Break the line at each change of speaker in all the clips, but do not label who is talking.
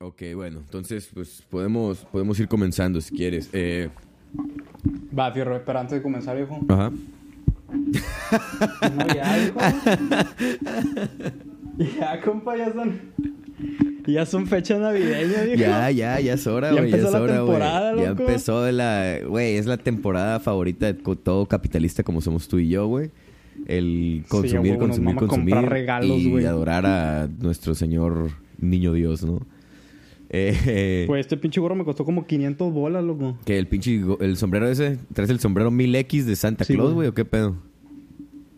Ok, bueno, entonces pues podemos, podemos ir comenzando si quieres. Eh,
Va, fierro, espera, antes de comenzar, viejo.
ajá.
No, ya, viejo. Ya, compa, ya son... Ya son fechas navideñas, viejo.
Ya, ya, ya es hora,
Ya
güey. Ya, es
empezó la
hora, güey. Ya empezó la... Güey, es la temporada favorita de todo capitalista como somos tú y yo, güey. El consumir,
nos
consumir, consumir.
comprar regalos,
y adorar a nuestro señor niño Dios, ¿no? Eh,
Pues este pinche gorro me costó como 500 bolas, loco.
que el pinche... El sombrero ese... ¿Traes el sombrero 1000X de Santa
Sí,
Claus,
güey.
¿O qué pedo?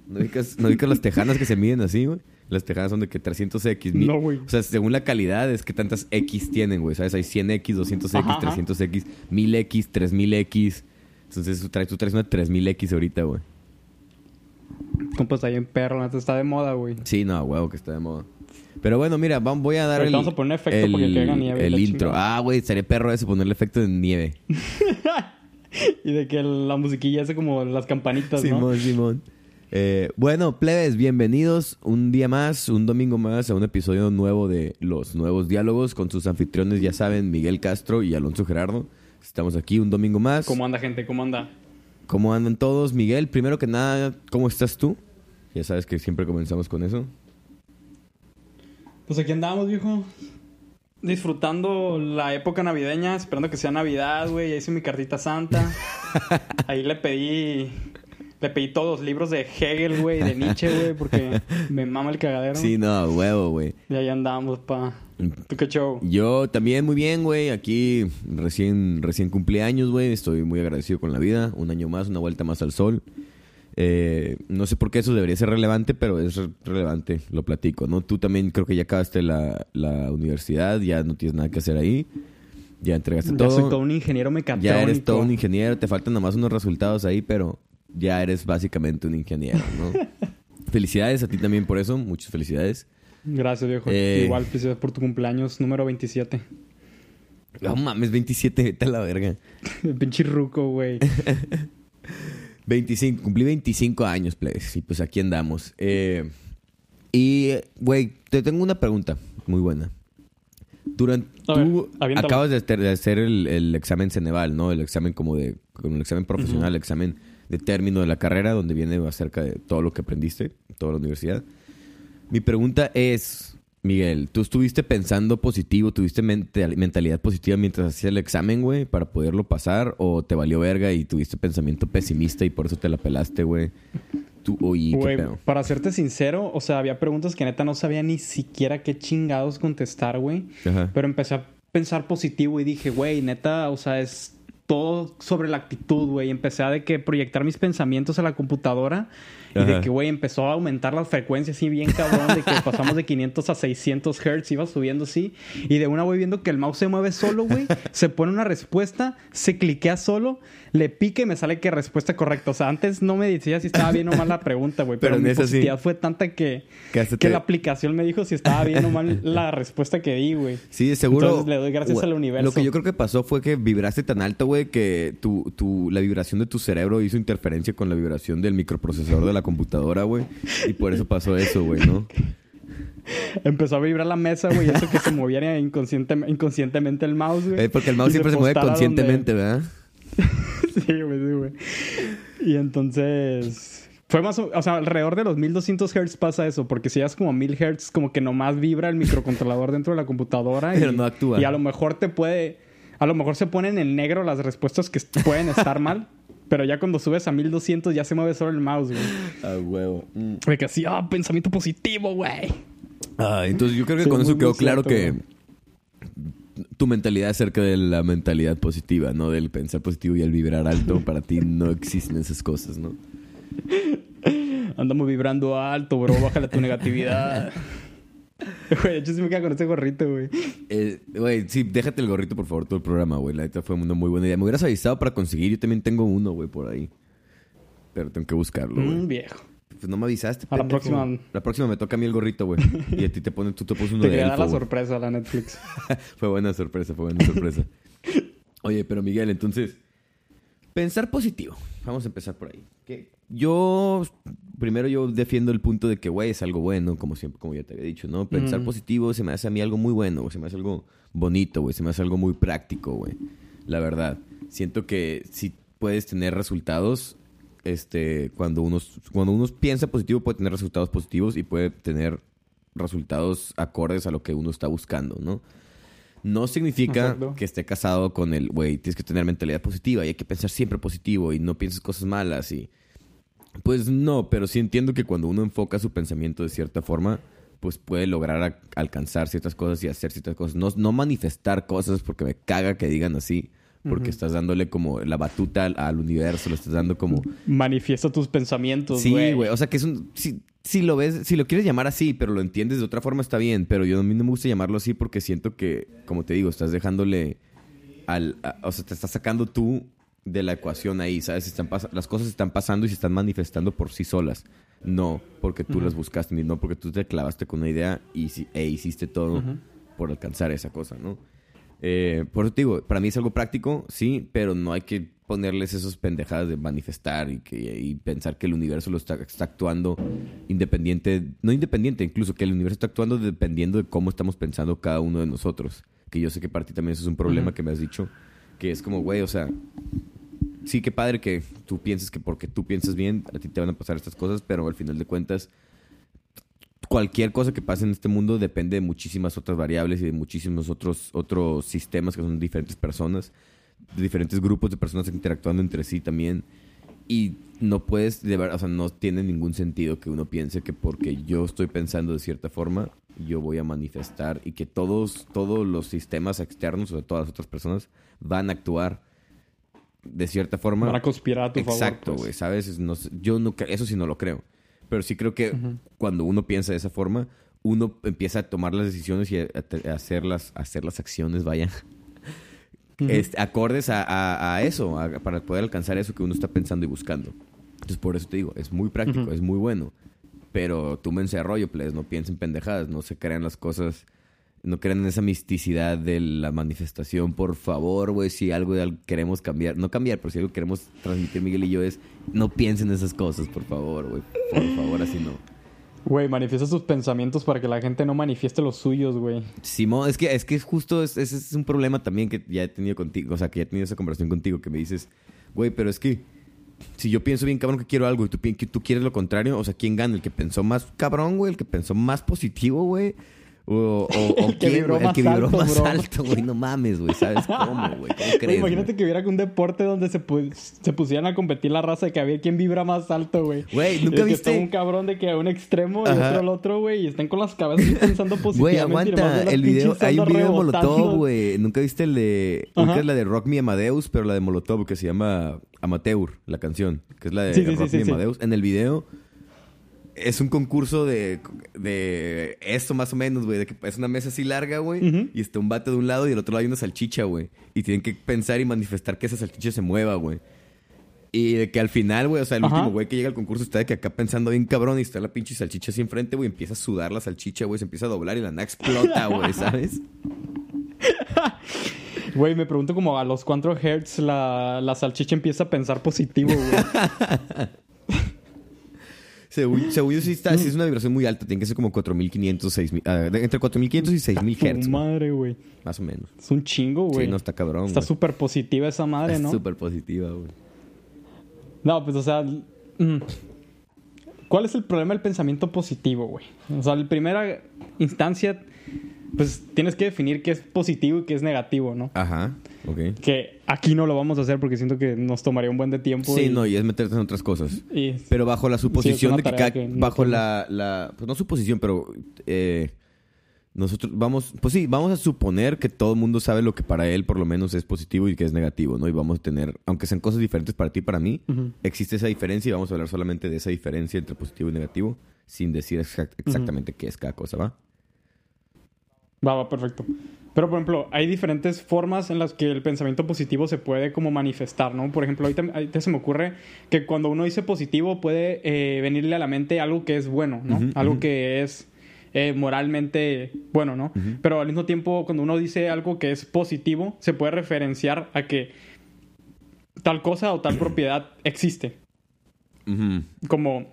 ¿No ubicas, ¿No ubicas las tejanas que se miden así, güey? Las tejanas son de que 300X. mi-
No, güey.
O sea, según la calidad es que tantas X tienen, güey. ¿Sabes? Hay 100X, 200X,
Ajá, ajá.
300X, 1000X, 3000X. Entonces tú traes, tú traes una 3000X ahorita, güey.
Compa, está bien perro, está de moda, güey.
Sí, no, huevo, que está de moda. Pero bueno, mira, voy a dar el,
vamos a poner efecto
el,
para que caiga nieve
el intro.
chingada.
Ah, güey, estaría perro ese ponerle efecto de nieve.
Y de que la musiquilla hace como las campanitas, ¿no?
Simón, Simón. Eh, bueno, plebes, bienvenidos un día más, un domingo más a un episodio nuevo de Los Nuevos Diálogos con sus anfitriones, ya saben, Miguel Castro y Alonso Gerardo. Estamos aquí un domingo más.
¿Cómo anda, gente? ¿Cómo anda?
¿Cómo andan todos? Miguel, primero que nada, ¿cómo estás tú? Ya sabes que siempre comenzamos con eso.
Pues aquí andamos, viejo. Disfrutando la época navideña, esperando que sea Navidad, güey. Ya hice mi cartita santa. Ahí le pedí. Le pedí todos los libros de Hegel, güey, de Nietzsche, güey, porque me mama el cagadero.
Sí, no, huevo, güey.
Y ahí andamos, pa. ¿Tú qué show?
Yo también muy bien, güey. Aquí recién, recién cumplí años, güey. Estoy muy agradecido con la vida. Un año más, una vuelta más al sol. Eh, no sé por qué eso debería ser relevante, pero es re- relevante, lo platico, ¿no? Tú también creo que ya acabaste la, la universidad, ya no tienes nada que hacer ahí. Ya entregaste
Ya
todo.
soy todo un ingeniero mecatrónico.
Ya eres todo un ingeniero, te faltan nomás unos resultados ahí, pero ya eres básicamente un ingeniero, ¿no? felicidades a ti también por eso, muchas felicidades.
Gracias, viejo.
Eh.
Igual, felicidades por tu cumpleaños número 27.
No mames, 27, vete a la verga.
Pinche ruco, güey.
25, cumplí 25 años, plebes, y pues aquí andamos. Eh, y, güey, te tengo una pregunta muy buena. Durante,
ver,
tú acabas de hacer, de hacer el, el examen Ceneval, ¿no? El examen como de, con el examen profesional, el examen de término de la carrera, donde viene acerca de todo lo que aprendiste, toda la universidad. Mi pregunta es, Miguel, ¿tú estuviste pensando positivo, tuviste mental- mentalidad positiva mientras hacías el examen, güey, para poderlo pasar? ¿O te valió verga y tuviste pensamiento pesimista y por eso te la pelaste, güey? Tú, oye, ¿qué
Güey,
pedo?
para serte sincero, o sea, había preguntas que neta no sabía ni siquiera qué chingados contestar, güey. Pero empecé a pensar positivo y dije, güey, neta, o sea, es todo sobre la actitud, güey. Empecé a de que proyectar mis pensamientos a la computadora y de que, güey, empezó a aumentar las frecuencias así bien cabrón, de que pasamos de 500 a 600 hertz, iba subiendo así. Y de una, güey, viendo que el mouse se mueve solo, güey, se pone una respuesta, se cliquea solo, le pica y me sale que respuesta correcta. O sea, antes no me decía si estaba bien o mal la pregunta, güey,
Pero
pero, mi
sí.
positividad fue tanta que,
Que hasta
que
te-
la aplicación me dijo si estaba bien o mal la respuesta que di, güey.
Sí, seguro.
Entonces le doy gracias
güey,
al universo.
Lo que yo creo que pasó fue que vibraste tan alto, güey, que tu, tu, la vibración de tu cerebro hizo interferencia con la vibración del microprocesador de la computadora, güey. Y por eso pasó eso, güey, ¿no?
Empezó a vibrar la mesa, güey. Eso que se moviera inconsciente, inconscientemente el mouse, güey.
Eh, porque el mouse siempre se mueve conscientemente, ¿verdad?
sí, güey, sí, güey. Y entonces... Fue más o, o sea, alrededor de los 1200 Hz pasa eso, porque si ya es como 1000 Hz, como que nomás vibra el microcontrolador dentro de la computadora.
Pero
y,
no actúa.
Y a lo mejor te puede. A lo mejor se ponen en negro las respuestas que pueden estar mal, pero ya cuando subes a 1200 ya se mueve solo el mouse, güey.
Ah, huevo. Mm.
De que así, ah, pensamiento positivo, güey.
Ah, entonces yo creo que
Sí,
con eso quedó claro que tu mentalidad acerca de la mentalidad positiva, ¿no? Del pensar positivo y el vibrar alto, para ti no existen esas cosas, ¿no?
Andamos vibrando alto, bro. Bájale tu negatividad. Güey, hecho sí me queda con este gorrito, güey.
Eh, Güey, sí, déjate el gorrito, por favor, todo el programa, güey. La neta fue una muy buena idea. Me hubieras avisado para conseguir. Yo también tengo uno, güey, por ahí. Pero tengo que buscarlo, güey.
Mm, viejo.
Pues no me avisaste,
A la
pendejo.
próxima-
La próxima me toca a mí el gorrito, güey. Y a ti te pones, tú te pones uno
Te
de elfo,
la
güey.
sorpresa la Netflix.
fue buena sorpresa, fue buena sorpresa. Oye, pero Miguel, entonces... Pensar positivo. Vamos a empezar por ahí. Que yo, primero yo defiendo el punto de que, güey, es algo bueno, como siempre, como ya te había dicho, ¿no? Pensar
Mm.
positivo se me hace a mí algo muy bueno. Se me hace algo bonito, güey. Se me hace algo muy práctico, güey. La verdad. Siento que si puedes tener resultados, este, cuando uno, cuando uno piensa positivo, puede tener resultados positivos y puede tener resultados acordes a lo que uno está buscando, ¿no? No significa
Exacto.
que esté casado con el, güey, tienes que tener mentalidad positiva y hay que pensar siempre positivo y no pienses cosas malas y... Pues no, pero sí entiendo que cuando uno enfoca su pensamiento de cierta forma, pues puede lograr alcanzar ciertas cosas y hacer ciertas cosas. No, no manifestar cosas porque me caga que digan así, porque estás dándole como la batuta al, al universo, lo estás dando como...
Manifiesta tus pensamientos,
Sí,
güey.
güey. O sea, que es un. Si, si lo ves, si lo quieres llamar así, pero lo entiendes de otra forma, está bien. Pero yo a mí no me gusta llamarlo así porque siento que, como te digo, estás dejándole al. a- o sea, te estás sacando tú de la ecuación ahí, ¿sabes? Están las cosas están pasando y se están manifestando por sí solas. No porque tú las buscaste, ni no porque tú te clavaste con una idea y, e hiciste todo por alcanzar esa cosa, ¿no? Eh, por eso te digo, para mí es algo práctico, sí, pero no hay que ponerles esos pendejadas de manifestar y, que, y pensar que el universo lo está, está actuando independiente, no independiente, incluso que el universo está actuando dependiendo de cómo estamos pensando cada uno de nosotros. Que yo sé que para ti también eso es un problema que me has dicho, que es como, güey, o sea, sí que padre que tú pienses que porque tú piensas bien, a ti te van a pasar estas cosas, pero al final de cuentas, cualquier cosa que pase en este mundo depende de muchísimas otras variables y de muchísimos otros, otros sistemas que son diferentes personas, de diferentes grupos de personas interactuando entre sí también. Y no puedes, de verdad, o sea, no tiene ningún sentido que uno piense que porque yo estoy pensando de cierta forma, yo voy a manifestar y que todos, todos los sistemas externos, o sea, todas las otras personas, van a actuar de cierta forma.
Van a conspirar a tu favor.
Exacto,
pues.
güey, ¿sabes? No yo no, eso sí no lo creo. Pero sí creo que cuando uno piensa de esa forma, uno empieza a tomar las decisiones y a, hacer, las, a hacer las acciones, vaya, este, acordes a, a- a eso, para poder alcanzar eso que uno está pensando y buscando. Entonces, por eso te digo, es muy práctico, es muy bueno. Pero tú me rollo, please, no piensen pendejadas, no se crean las cosas, no crean en esa misticidad de la manifestación, por favor, güey, si algo queremos cambiar, no cambiar, pero si algo queremos transmitir Miguel y yo es, no piensen esas cosas, por favor, güey, por favor, así no.
Güey, manifiesta tus pensamientos para que la gente no manifieste los suyos, güey.
Simón, es que es que justo, es- ese es un problema también que ya he tenido contigo, o sea, que ya he tenido esa conversación contigo, que me dices, güey, pero es que si yo pienso bien cabrón que quiero algo y tú, tú quieres lo contrario, o sea, ¿quién gana? ¿El que pensó más cabrón, güey? ¿El que pensó más positivo, güey? O, o, o
El que
quién,
vibró
güey? el que vibró
alto,
más
bro.
alto, güey. No mames, güey. ¿Sabes cómo, güey? ¿Cómo
Güey,
crees?
imagínate que hubiera un deporte donde se, pu- se pusieran a competir la raza de que había quien vibra más alto, güey.
Güey, ¿nunca
que
viste?
está un cabrón de que a un extremo y
Ajá.
otro al otro, güey, y están con las cabezas pensando
Güey,
positivamente. y nomás
aguanta. El video, hay un video de. Molotov, güey. ¿Nunca viste el de.
Ajá.
ubicas la de Rock Me Amadeus, pero la de Molotov, que se llama Amateur, la canción. Que es la de
Sí,
Rock
sí,
Me. Amadeus. En el video. Es un concurso de, de esto más o menos, güey. De que es una mesa así larga, güey. Y está un vato de un lado y del otro lado hay una salchicha, güey. Y tienen que pensar y manifestar que esa salchicha se mueva, güey. Y de que al final, güey, o sea, el
Ajá.
último güey que llega al concurso está de que acá pensando bien cabrón y está la pinche salchicha así enfrente, güey. Empieza a sudar la salchicha, güey. Se empieza a doblar y la nada explota, güey, ¿sabes?
Güey, me pregunto como a los 4 hertz la, la salchicha empieza a pensar positivo, güey.
Según, según yo sí, está, sí es una vibración muy alta. Tiene que ser como 4500, 6000. ah, de- entre 4500 y 6000
Tu
hertz, güey,
madre, güey.
más o menos.
Es un chingo, güey.
Sí, no está cabrón,
Está súper positiva esa madre,
Es
¿no?
súper positiva, güey.
No, pues, o sea... mm. ¿Cuál es el problema del pensamiento positivo, güey? O sea, en primera instancia, pues tienes que definir qué es positivo y qué es negativo, ¿no?
Ajá,
Que aquí no lo vamos a hacer porque siento que nos tomaría un buen de tiempo.
Sí,
y-
no, y es meterte en otras cosas.
y-
Pero bajo la suposición de que, cada-
que no
bajo la, la pues no suposición, pero eh, nosotros vamos, pues sí, vamos a suponer que todo el mundo sabe lo que para él por lo menos es positivo y que es negativo, ¿no? Y vamos a tener, aunque sean cosas diferentes para ti y para mí, existe esa diferencia y vamos a hablar solamente de esa diferencia entre positivo y negativo sin decir exact- exactamente qué es cada cosa, ¿va?
Va, va, perfecto. Pero, por ejemplo, hay diferentes formas en las que el pensamiento positivo se puede como manifestar, ¿no? Por ejemplo, ahorita, ahorita se me ocurre que cuando uno dice positivo puede eh, venirle a la mente algo que es bueno, ¿no? Algo que es eh, moralmente bueno, ¿no? Pero al mismo tiempo, cuando uno dice algo que es positivo, se puede referenciar a que tal cosa o tal propiedad existe. Como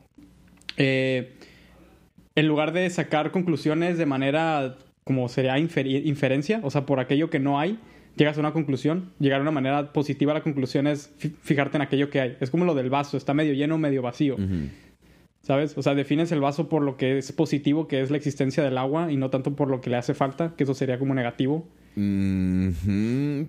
eh, en lugar de sacar conclusiones de manera como sería inferencia, o sea, por aquello que no hay, llegas a una conclusión. Llegar a una manera positiva a la conclusión es fi- fijarte en aquello que hay. Es como lo del vaso, está medio lleno, medio vacío. ¿Sabes? O sea, defines el vaso por lo que es positivo, que es la existencia del agua, y no tanto por lo que le hace falta, que eso sería como negativo.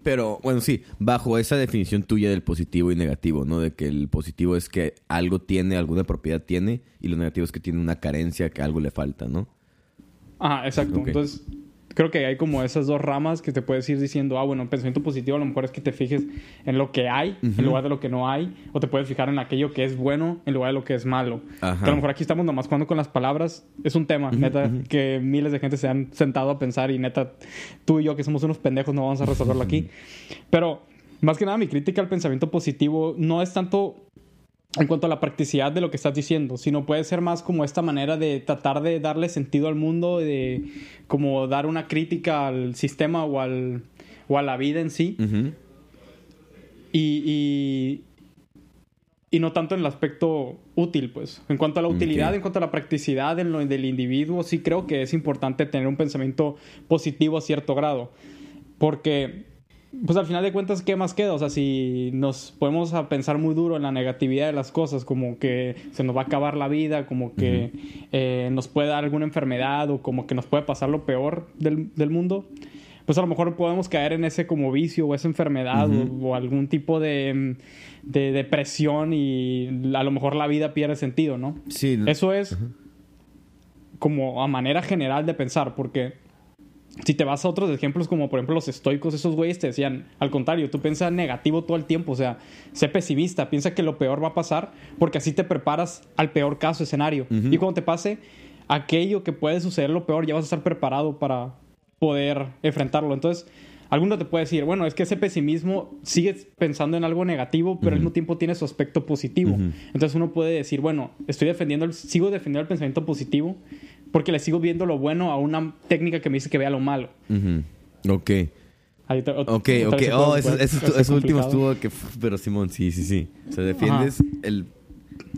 Pero bueno, sí, bajo esa definición tuya del positivo y negativo, ¿no? De que el positivo es que algo tiene, alguna propiedad tiene, y lo negativo es que tiene una carencia, que algo le falta, ¿no?
Ajá, exacto.
Ok.
Entonces, creo que hay como esas dos ramas que te puedes ir diciendo, ah, bueno, pensamiento positivo a lo mejor es que te fijes en lo que hay en lugar de lo que no hay, o te puedes fijar en aquello que es bueno en lugar de lo que es malo.
Ajá.
Que a lo mejor aquí estamos nomás jugando con las palabras. Es un tema, neta, que miles de gente se han sentado a pensar y neta, tú y yo que somos unos pendejos no vamos a resolverlo aquí. Pero, más que nada, mi crítica al pensamiento positivo no es tanto en cuanto a la practicidad de lo que estás diciendo, sino puede ser más como esta manera de tratar de darle sentido al mundo, de como dar una crítica al sistema o, al, o a la vida en sí, y, y, y no tanto en el aspecto útil, pues. En cuanto a la utilidad, en cuanto a la practicidad en lo del individuo, sí creo que es importante tener un pensamiento positivo a cierto grado, porque pues al final de cuentas, ¿qué más queda? O sea, si nos podemos a pensar muy duro en la negatividad de las cosas, como que se nos va a acabar la vida, como que eh, nos puede dar alguna enfermedad o como que nos puede pasar lo peor del, del mundo, pues a lo mejor podemos caer en ese como vicio o esa enfermedad o, o algún tipo de, de depresión y a lo mejor la vida pierde sentido, ¿no?
Sí.
Eso es como a manera general de pensar, porque si te vas a otros ejemplos, como por ejemplo los estoicos, esos güeyes te decían, al contrario, tú piensas negativo todo el tiempo, o sea, sé pesimista, piensa que lo peor va a pasar, porque así te preparas al peor caso, escenario. Y cuando te pase aquello que puede suceder lo peor, ya vas a estar preparado para poder enfrentarlo. Entonces, alguno te puede decir, bueno, es que ese pesimismo sigue pensando en algo negativo, pero al mismo tiempo tiene su aspecto positivo. Entonces uno puede decir, bueno, estoy defendiendo, el- sigo defendiendo el pensamiento positivo porque le sigo viendo lo bueno a una técnica que me dice que vea lo malo.
Ujú. Ok.
Ahí te-
Ok, ok. Oh, eso,
puede-
eso,
puede ser
eso último estuvo que... Pero Simón, sí, sí, sí. O sea, defiendes el...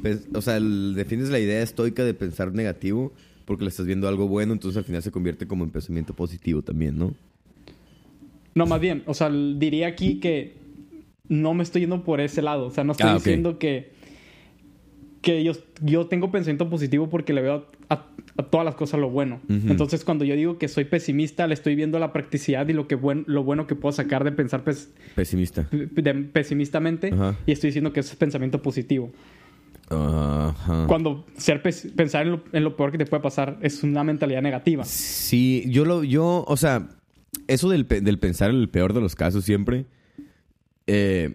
pues, O sea, el- defiendes la idea estoica de pensar negativo porque le estás viendo algo bueno, entonces al final se convierte como en pensamiento positivo también, ¿no?
No, más bien, o sea, diría aquí que no me estoy yendo por ese lado. O sea, no estoy
Ah,
diciendo que, que yo, yo tengo pensamiento positivo porque le veo a, a todas las cosas lo bueno. Entonces, cuando yo digo que soy pesimista, le estoy viendo la practicidad y lo, que buen- lo bueno que puedo sacar de pensar pes-
Pesimista.
de- pesimistamente y estoy diciendo que eso es pensamiento positivo. Cuando ser pensar en lo, en lo peor que te puede pasar es una mentalidad negativa.
Sí, yo lo, yo, o sea, eso del, del pensar en el peor de los casos siempre, eh,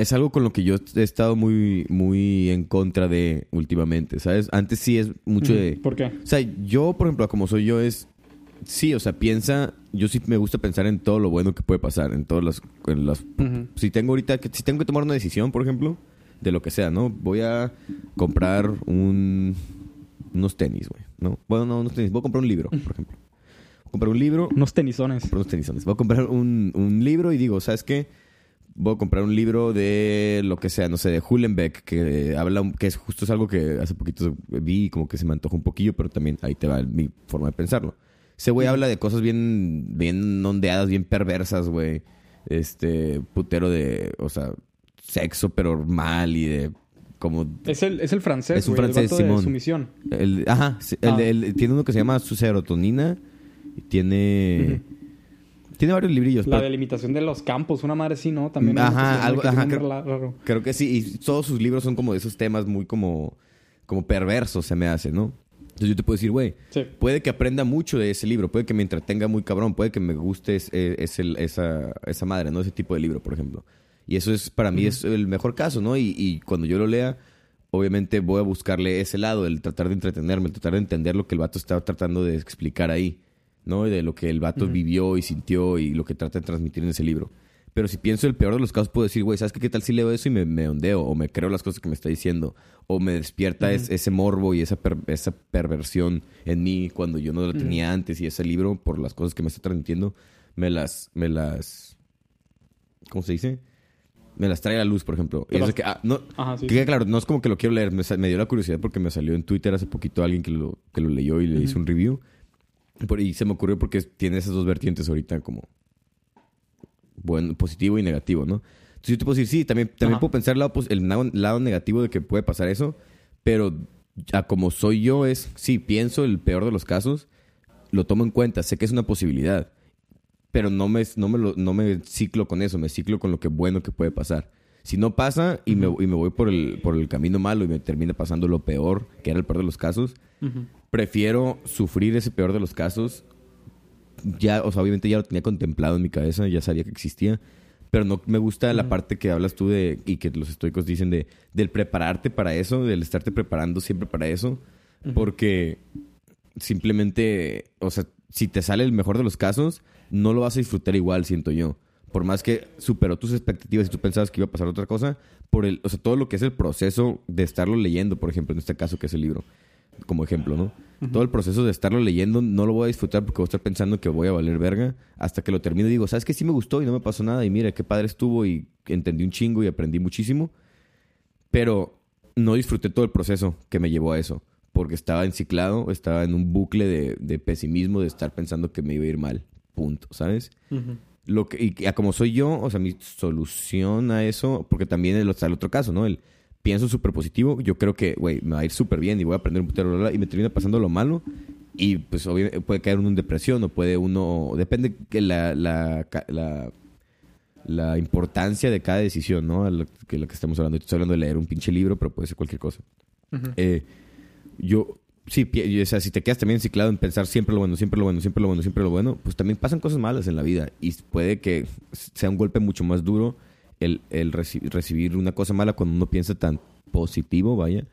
es algo con lo que yo he estado muy, muy en contra de últimamente, ¿sabes? Antes sí es mucho de...
¿Por qué?
O sea, yo, por ejemplo, como soy yo, es... Sí, o sea, piensa... Yo sí me gusta pensar en todo lo bueno que puede pasar, en todas las... en las-
Ujú.
si tengo ahorita... Si tengo que tomar una decisión, por ejemplo, de lo que sea, ¿no? Voy a comprar un... Unos tenis, güey, ¿no? Bueno, no, unos tenis. Voy a comprar un libro, por ejemplo. Voy a comprar un libro...
Unos tenisones.
comprar unos tenisones. Voy a comprar un, un libro y digo, ¿sabes qué? Voy a comprar un libro de lo que sea, no sé, de Hullenbeck, que habla, que es justo es algo que hace poquito vi y como que se me antojó un poquillo, pero también ahí te va mi forma de pensarlo. Ese güey habla de cosas bien, bien ondeadas, bien perversas, güey. Este, putero de, o sea, sexo, pero mal y de como
Es el, es el francés,
Es un
el
francés,
vato de sumisión.
el, ajá, el,
Ah.
el- tiene uno que se llama su serotonina y tiene tiene varios librillos,
La
pero
delimitación de los campos, una madre sí, ¿no? También.
Ajá, algo-
que
ajá, creo-
raro.
creo que sí y todos sus libros son como de esos temas muy como como perversos se me hace, ¿no? Entonces yo te puedo decir, güey,
Sí.
puede que aprenda mucho de ese libro, puede que me entretenga muy cabrón, puede que me guste es- eh, es el- esa, esa madre, ¿no? Ese tipo de libro, por ejemplo. Y eso es, para mí, es el mejor caso, ¿no? Y, y cuando yo lo lea, obviamente voy a buscarle ese lado, el tratar de entretenerme, el tratar de entender lo que el vato está tratando de explicar ahí, ¿no? Y de lo que el vato vivió y sintió y lo que trata de transmitir en ese libro. Pero si pienso el peor de los casos, puedo decir, güey, ¿sabes qué? ¿Qué tal si leo eso y me, me ondeo? O me creo las cosas que me está diciendo. O me despierta es- ese morbo y esa, per- esa perversión en mí cuando yo no lo tenía antes. Y ese libro, por las cosas que me está transmitiendo, me las... Me las ¿Cómo se dice? me las trae a la luz, por ejemplo. Y es que, ah, no,
Ajá, sí.
que quede claro, no es como que lo quiero leer, me, me dio la curiosidad porque me salió en Twitter hace poquito alguien que lo, que lo leyó y le hizo un review. Por- y se me ocurrió porque tiene esas dos vertientes ahorita como bueno, positivo y negativo, ¿no? Entonces yo te puedo decir, sí, también, también
Ajá.
puedo pensar el lado, el lado, lado negativo de que puede pasar eso, pero a como soy yo es, sí, pienso el peor de los casos, lo tomo en cuenta, sé que es una posibilidad, pero no me, no me, lo- no me ciclo con eso, me ciclo con lo que bueno que puede pasar. Si no pasa y, me, y me voy por el, por el camino malo y me termina pasando lo peor, que era el peor de los casos,
Ujú.
Prefiero sufrir ese peor de los casos. Ya, o sea, obviamente ya lo tenía contemplado en mi cabeza, ya sabía que existía. Pero no me gusta la parte que hablas tú de, y que los estoicos dicen de, del prepararte para eso, del estarte preparando siempre para eso. Porque simplemente, o sea, si te sale el mejor de los casos, no lo vas a disfrutar igual, siento yo. Por más que superó tus expectativas y tú pensabas que iba a pasar otra cosa, por el, o sea, todo lo que es el proceso de estarlo leyendo, por ejemplo, en este caso que es el libro, como ejemplo, ¿no? Todo el proceso de estarlo leyendo no lo voy a disfrutar porque voy a estar pensando que voy a valer verga hasta que lo termine y digo, ¿sabes qué? Sí me gustó y no me pasó nada y mira, qué padre estuvo y entendí un chingo y aprendí muchísimo. Pero no disfruté todo el proceso que me llevó a eso. Porque estaba enciclado, estaba en un bucle de, de pesimismo, de estar pensando que me iba a ir mal. Punto, ¿sabes? Lo que, y a como soy yo, o sea, mi solución a eso, porque también el, está el otro caso, ¿no? El pienso súper positivo, yo creo que, güey, me va a ir súper bien y voy a aprender un putero, bla, bla, bla, y me termina pasando lo malo. Y pues obviamente puede caer uno en depresión o puede uno, depende que la, la, la, la importancia de cada decisión, ¿no? A lo que, lo que estamos hablando. Estoy hablando de leer un pinche libro, pero puede ser cualquier cosa. Eh, yo, sí, o sea, si te quedas también enciclado en pensar siempre lo bueno, siempre lo bueno, siempre lo bueno, siempre lo bueno, pues también pasan cosas malas en la vida y puede que sea un golpe mucho más duro el, el reci- recibir una cosa mala cuando uno piensa tan positivo, vaya,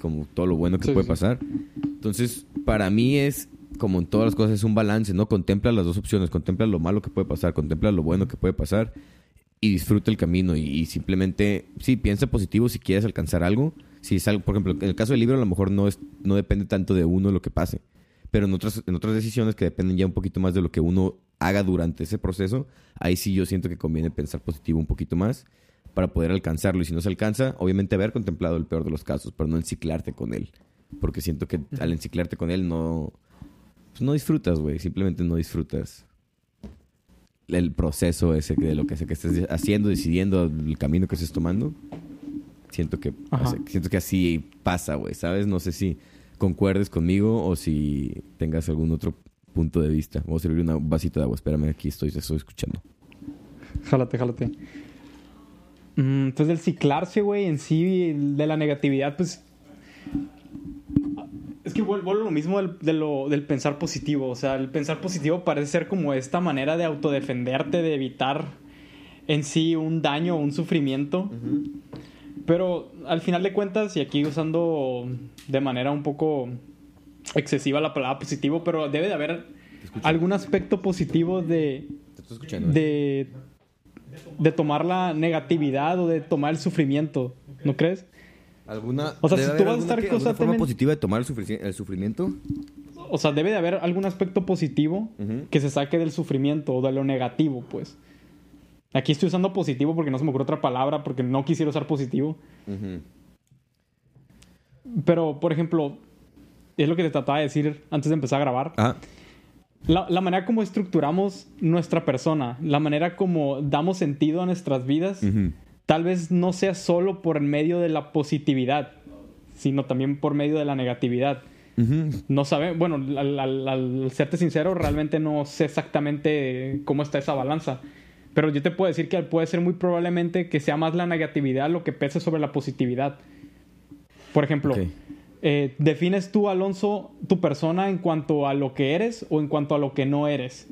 como todo lo bueno que
Sí,
puede
sí.
pasar. Entonces, para mí es, como en todas las cosas, es un balance, ¿no? Contempla las dos opciones, contempla lo malo que puede pasar, contempla lo bueno que puede pasar y disfruta el camino y, y simplemente, sí, piensa positivo si quieres alcanzar algo. Si es algo, por ejemplo, en el caso del libro a lo mejor no, es, no depende tanto de uno lo que pase, pero en otras, en otras decisiones que dependen ya un poquito más de lo que uno haga durante ese proceso, ahí sí yo siento que conviene pensar positivo un poquito más para poder alcanzarlo. Y si no se alcanza, obviamente haber contemplado el peor de los casos, pero no enciclarte con él. Porque siento que al enciclarte con él no, pues no disfrutas, güey. Simplemente no disfrutas el proceso ese de lo que sea que estés haciendo, decidiendo, el camino que estés tomando. Siento que,
Ajá.
siento que así pasa, güey, ¿sabes? No sé si concuerdes conmigo o si tengas algún otro punto de vista. Voy a servir una- un vasito de agua. Espérame, aquí estoy, te estoy escuchando.
Jálate, jálate. Mm, Entonces, del ciclarse, güey, en sí, de la negatividad, pues. Es que vuel- vuelvo a lo mismo del, de lo- del pensar positivo. O sea, el pensar positivo parece ser como esta manera de autodefenderte, de evitar en sí un daño o un sufrimiento. Pero al final de cuentas, y aquí usando de manera un poco excesiva la palabra positivo, pero debe de haber algún aspecto positivo de,
Te estoy escuchando. ¿eh?
de, de tomar la negatividad o de tomar el sufrimiento, ¿no crees?
¿Alguna,
O sea, si tú vas a estar
alguna forma
constantemente-
positiva de tomar el, sufri- el sufrimiento?
O sea, debe de haber algún aspecto positivo que se saque del sufrimiento o de lo negativo, pues. Aquí estoy usando positivo porque no se me ocurre otra palabra, porque no quisiera usar positivo. Pero, por ejemplo, es lo que te trataba de decir antes de empezar a grabar.
Ah,
La, la manera como estructuramos nuestra persona, la manera como damos sentido a nuestras vidas, tal vez no sea solo por medio de la positividad, sino también por medio de la negatividad. No sabe, bueno, al, al- al serte sincero, realmente no sé exactamente cómo está esa balanza. Pero yo te puedo decir que puede ser muy probablemente que sea más la negatividad lo que pese sobre la positividad. Por ejemplo. Eh, ¿defines tú, Alonso, tu persona en cuanto a lo que eres o en cuanto a lo que no eres?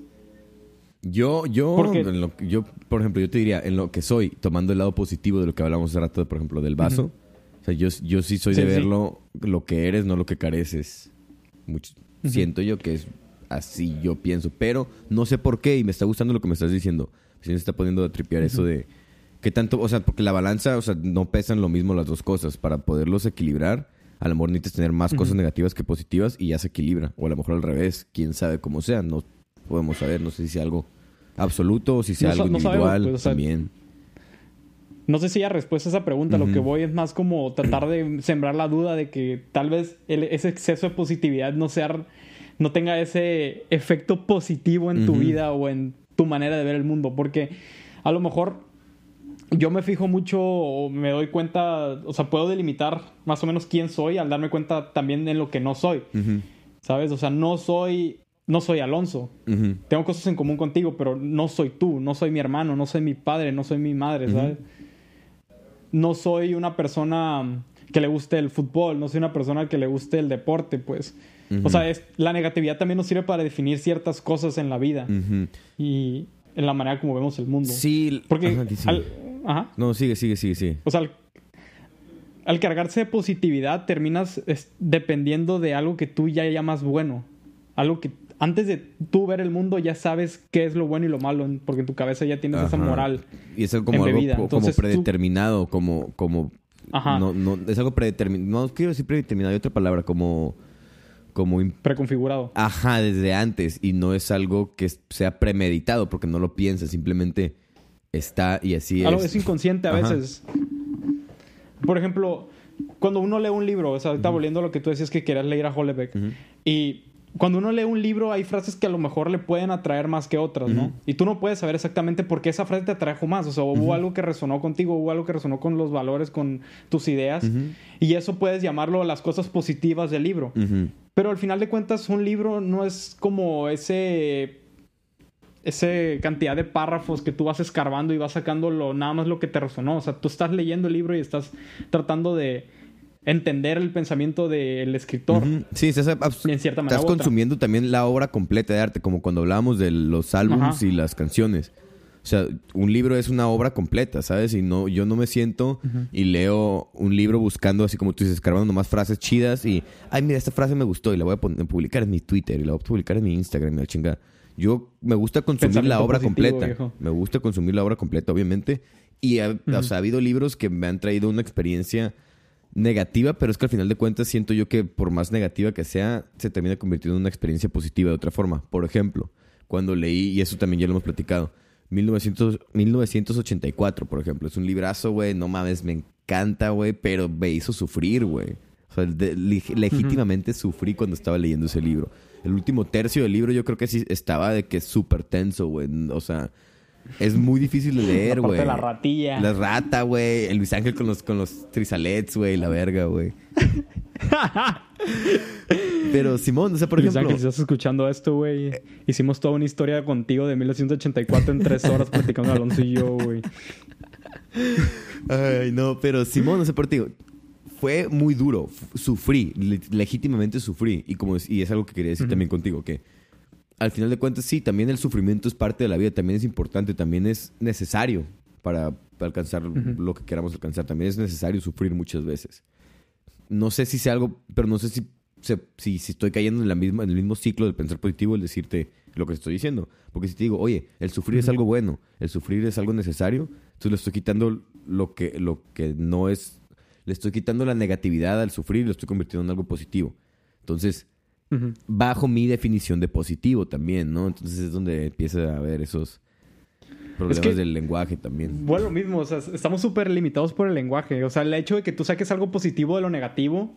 Yo, yo,
Porque-
en lo yo, por ejemplo, yo te diría, en lo que soy, tomando el lado positivo de lo que hablamos hace rato, por ejemplo, del vaso. O sea, yo, yo sí soy
Sí,
de
sí.
verlo lo que eres, no lo que careces. Mucho- Siento yo que es así, yo pienso. Pero no sé por qué y me está gustando lo que me estás diciendo. Sí me está poniendo a tripear eso de... que tanto? O sea, porque la balanza, o sea, no pesan lo mismo las dos cosas. Para poderlos equilibrar, a lo mejor necesitas tener más cosas negativas que positivas y ya se equilibra. O a lo mejor al revés, quién sabe cómo sea. No podemos saber, no sé si sea algo absoluto o si sea
No
algo
no sabemos,
individual
pues, o sea,
también.
no sé si hay respuesta a esa pregunta. Lo que voy es más como tratar de sembrar la duda de que tal vez ese exceso de positividad no sea, no tenga ese efecto positivo en tu vida o en tu manera de ver el mundo. Porque a lo mejor yo me fijo mucho o me doy cuenta, o sea, puedo delimitar más o menos quién soy al darme cuenta también en lo que no soy. ¿Sabes? O sea, no soy no soy Alonso. Tengo cosas en común contigo, pero no soy tú, no soy mi hermano, no soy mi padre, no soy mi madre, ¿sabes? No soy una persona que le guste el fútbol, no soy una persona que le guste el deporte, pues. O sea, es, la negatividad también nos sirve para definir ciertas cosas en la vida y en la manera como vemos el mundo.
Sí,
porque
Ajá. No, sigue, sigue, sigue, sigue.
O sea, al, cargarse de positividad terminas dependiendo de algo que tú ya llamas bueno. Algo que antes de tú ver el mundo ya sabes qué es lo bueno y lo malo, porque en tu cabeza ya tienes esa moral.
Y es como algo como predeterminado, como, como Ajá. No, no, es algo predeterminado. No quiero decir predeterminado, hay otra palabra, como. como
Preconfigurado.
Ajá, desde antes. Y no es algo que sea premeditado, porque no lo piensas, simplemente está y así
algo es. inconsciente a veces. Por ejemplo, cuando uno lee un libro, o sea, ahorita volviendo a lo que tú decías que querías leer a Hollebeck, y cuando uno lee un libro hay frases que a lo mejor le pueden atraer más que otras, ¿no? Y tú no puedes saber exactamente por qué esa frase te atrajo más. O sea, hubo algo que resonó contigo, hubo algo que resonó con los valores, con tus ideas. Y eso puedes llamarlo las cosas positivas del libro. Pero al final de cuentas, un libro no es como ese ese cantidad de párrafos que tú vas escarbando y vas sacando lo, nada más lo que te resonó. O sea, tú estás leyendo el libro y estás tratando de entender el pensamiento del escritor.
Sí, estás, en cierta manera estás consumiendo también la obra completa de arte, como cuando hablábamos de los álbumes y las canciones. O sea, un libro es una obra completa, ¿sabes? Y no, yo no me siento y leo un libro buscando, así como tú dices, escarbando nomás frases chidas y, ay, mira, esta frase me gustó y la voy a publicar en mi Twitter y la voy a publicar en mi Instagram y la chingada. Yo me gusta consumir la obra completa. Me gusta consumir la obra completa, obviamente. Y ha, ha habido libros que me han traído una experiencia negativa, pero es que al final de cuentas siento yo que por más negativa que sea, se termina convirtiendo en una experiencia positiva de otra forma. Por ejemplo, cuando leí, y eso también ya lo hemos platicado, 1900, 1984, por ejemplo, es un librazo, güey, no mames, me encanta, güey, pero me hizo sufrir, güey. O sea, legítimamente sufrí cuando estaba leyendo ese libro. El último tercio del libro yo creo que sí estaba de que súper tenso, güey. O sea, es muy difícil de leer, güey.
La ratilla.
La rata, güey. El Luis Ángel con los, con los trisalets, güey. La verga, güey. Pero Simón, o sea, por ejemplo...
Ángel, si estás escuchando esto, güey, hicimos toda una historia contigo de 1984 en tres horas platicando Alonso y yo, güey.
Ay, no, pero Simón, no sé por ti, fue muy duro. Sufrí, legítimamente sufrí. Y, como, y es algo que quería decir también contigo, que al final de cuentas sí, también el sufrimiento es parte de la vida, también es importante, también es necesario para, alcanzar lo que queramos alcanzar. También es necesario sufrir muchas veces. No sé si sea algo, pero no sé si, si, si, estoy cayendo en, la misma, en el mismo ciclo del pensar positivo, el decirte lo que estoy diciendo. Porque si te digo, oye, el sufrir es algo bueno, el sufrir es algo necesario, entonces le estoy quitando lo que, lo que no es le estoy quitando la negatividad al sufrir y lo estoy convirtiendo en algo positivo. Entonces, bajo mi definición de positivo también, ¿no? Entonces es donde empieza a haber esos problemas del lenguaje también.
Bueno, lo mismo, o sea, estamos súper limitados por el lenguaje. O sea, el hecho de que tú saques algo positivo de lo negativo,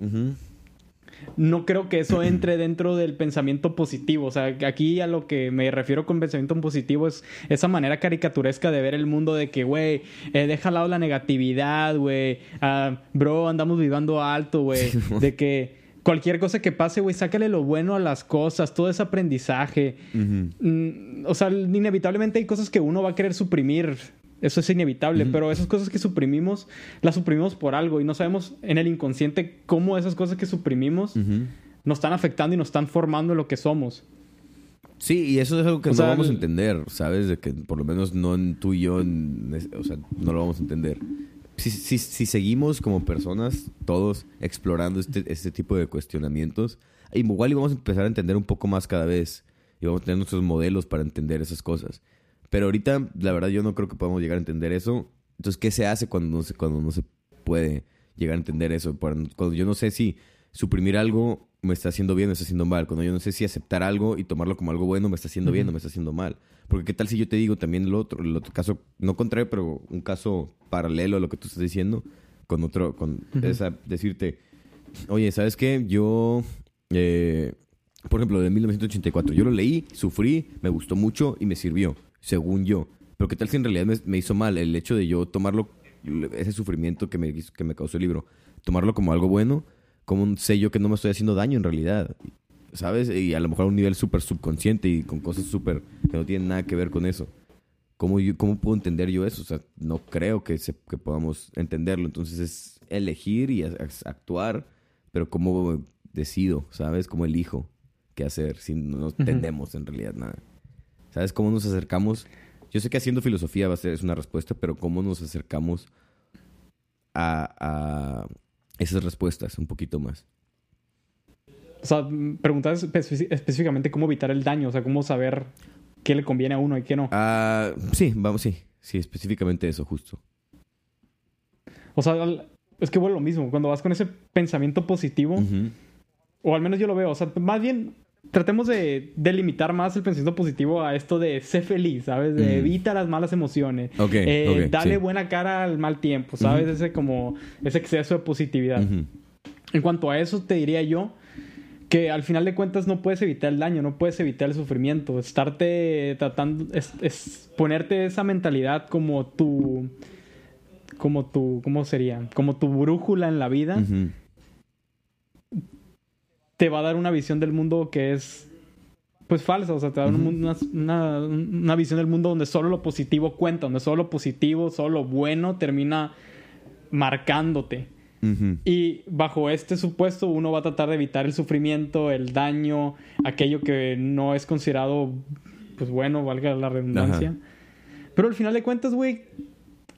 no creo que eso entre dentro del pensamiento positivo. O sea, aquí a lo que me refiero con pensamiento positivo es esa manera caricaturesca de ver el mundo de que, güey, eh, deja al lado la negatividad, güey. Ah, bro, andamos viviendo alto, güey. de que cualquier cosa que pase, güey, sácale lo bueno a las cosas, todo ese aprendizaje. Mm, o sea, inevitablemente hay cosas que uno va a querer suprimir eso es inevitable, pero esas cosas que suprimimos, las suprimimos por algo y no sabemos en el inconsciente cómo esas cosas que suprimimos nos están afectando y nos están formando lo que somos.
Sí, y eso es algo que no vamos a entender, ¿sabes? De que por lo menos no tú y yo, o sea, no lo vamos a entender. Si, si, si seguimos como personas, todos explorando este, este tipo de cuestionamientos, igual y vamos a empezar a entender un poco más cada vez y vamos a tener nuestros modelos para entender esas cosas. Pero ahorita, la verdad, yo no creo que podamos llegar a entender eso. Entonces, ¿qué se hace cuando no se, cuando no se puede llegar a entender eso? Cuando yo no sé si suprimir algo me está haciendo bien o me está haciendo mal. Cuando yo no sé si aceptar algo y tomarlo como algo bueno me está haciendo bien o me está haciendo mal. Porque qué tal si yo te digo también el otro, el otro caso, no contrario, pero un caso paralelo a lo que tú estás diciendo, con otro, con esa, decirte, oye, ¿sabes qué? Yo, eh, por ejemplo, de 1984, yo lo leí, sufrí, me gustó mucho y me sirvió, según yo. Pero qué tal si en realidad me, me hizo mal el hecho de yo tomarlo, ese sufrimiento que me, que me causó el libro, tomarlo como algo bueno, como un sello que no me estoy haciendo daño en realidad. ¿Sabes? Y a lo mejor a un nivel súper subconsciente y con cosas súper que no tienen nada que ver con eso. ¿Cómo, yo- ¿Cómo puedo entender yo eso? O sea, no creo que, se, que podamos entenderlo. Entonces es elegir y a- a- actuar, pero cómo decido, ¿sabes? Cómo elijo qué hacer si no entendemos en realidad nada. ¿Sabes? ¿Cómo nos acercamos? Yo sé que haciendo filosofía va a ser es una respuesta, pero ¿cómo nos acercamos a, a esas respuestas un poquito más?
O sea, preguntar especi- específicamente cómo evitar el daño, o sea, cómo saber qué le conviene a uno y qué no.
Ah, sí, vamos, sí. Sí, específicamente eso, justo.
O sea, es que vuelve lo mismo. Cuando vas con ese pensamiento positivo, o al menos yo lo veo, o sea, más bien tratemos de delimitar más el pensamiento positivo a esto de ser feliz, ¿sabes? De
Mm.
evita las malas emociones.
Ok,
Eh,
ok,
dale
sí.
buena cara al mal tiempo, ¿sabes? Ese como, ese exceso de positividad. En cuanto a eso, te diría yo que al final de cuentas no puedes evitar el daño, no puedes evitar el sufrimiento. Estarte tratando, es, es ponerte esa mentalidad como tu, como tu, ¿cómo sería? Como tu brújula en la vida. Te va a dar una visión del mundo que es, pues falsa. O sea, te va a dar un mundo- una, una- una visión del mundo donde solo lo positivo cuenta, donde solo lo positivo, solo lo bueno termina marcándote.
Ujú.
Y bajo este supuesto uno va a tratar de evitar el sufrimiento, el daño, aquello que no es considerado, pues bueno, valga la redundancia. Pero al final de cuentas, güey,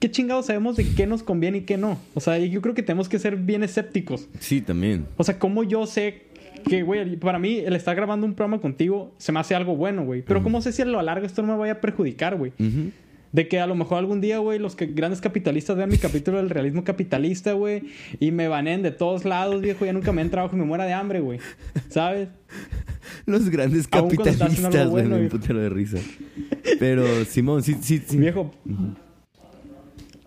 ¿qué chingados sabemos de qué nos conviene y qué no? O sea, yo creo que tenemos que ser bien escépticos.
Sí, también.
O sea, ¿cómo yo sé que, güey, para mí el estar grabando un programa contigo se me hace algo bueno, güey? Pero ¿cómo sé si a lo largo esto no me vaya a perjudicar, güey? De que a lo mejor algún día, güey, los que, grandes capitalistas vean mi capítulo del realismo capitalista, güey, y me banen de todos lados, viejo, ya nunca me den trabajo y me muera de hambre, güey. ¿Sabes?
Los grandes capitalistas, güey,
bueno,
putero de risa. Pero, Simón, sí, sí, sí.
Viejo.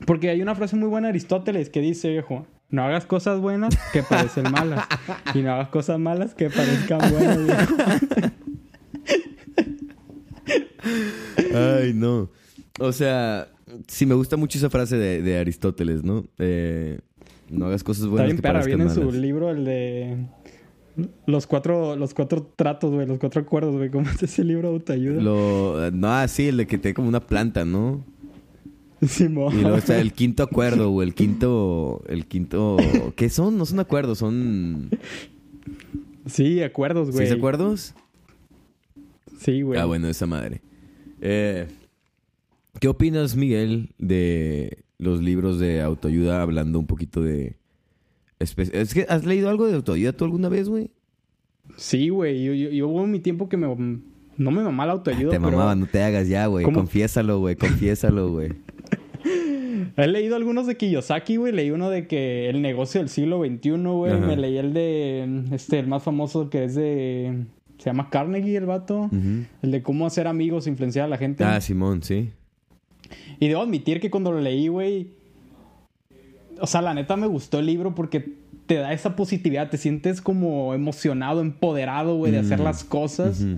Porque hay una frase muy buena de Aristóteles que dice, viejo, no hagas cosas buenas que parecen malas. Y no hagas cosas malas que parezcan buenas, viejo.
Ay, no. O sea, sí me gusta mucho esa frase de, de Aristóteles, ¿no? Eh, no hagas cosas
Está
buenas
bien
que parezcan
viene en su
malas.
libro el de... Los cuatro, los cuatro tratos, güey, los cuatro acuerdos, güey. ¿Cómo es ese libro de autoayuda?
Lo, no, ah, sí, el de que te como una planta, ¿no?
Simón.
Y luego está el quinto acuerdo, o el quinto, el quinto, ¿qué son? No son acuerdos, son,
Sí, acuerdos, güey.
¿seis acuerdos?
Sí, güey.
Ah, bueno, esa madre. Eh, ¿Qué opinas, Miguel, de los libros de autoayuda hablando un poquito de... Es que, ¿has leído algo de autoayuda tú alguna vez, güey?
Sí, güey. Yo, yo, yo hubo mi tiempo que me... No me mamaba la autoayuda,
Te
pero...
mamaba, no te hagas ya, güey. Confiésalo, güey, confiésalo, güey.
He leído algunos de Kiyosaki, güey. Leí uno de que el negocio del siglo XXI, güey.
Ajá.
Me leí el de... Este, el más famoso que es de... Se llama Carnegie, el vato. El de cómo hacer amigos, e influenciar a la gente.
Ah, Simón, sí.
Y debo admitir que cuando lo leí, güey... O sea, la neta me gustó el libro porque te da esa positividad. Te sientes como emocionado, empoderado, güey, de hacer
Mm.
las cosas.
Ujú.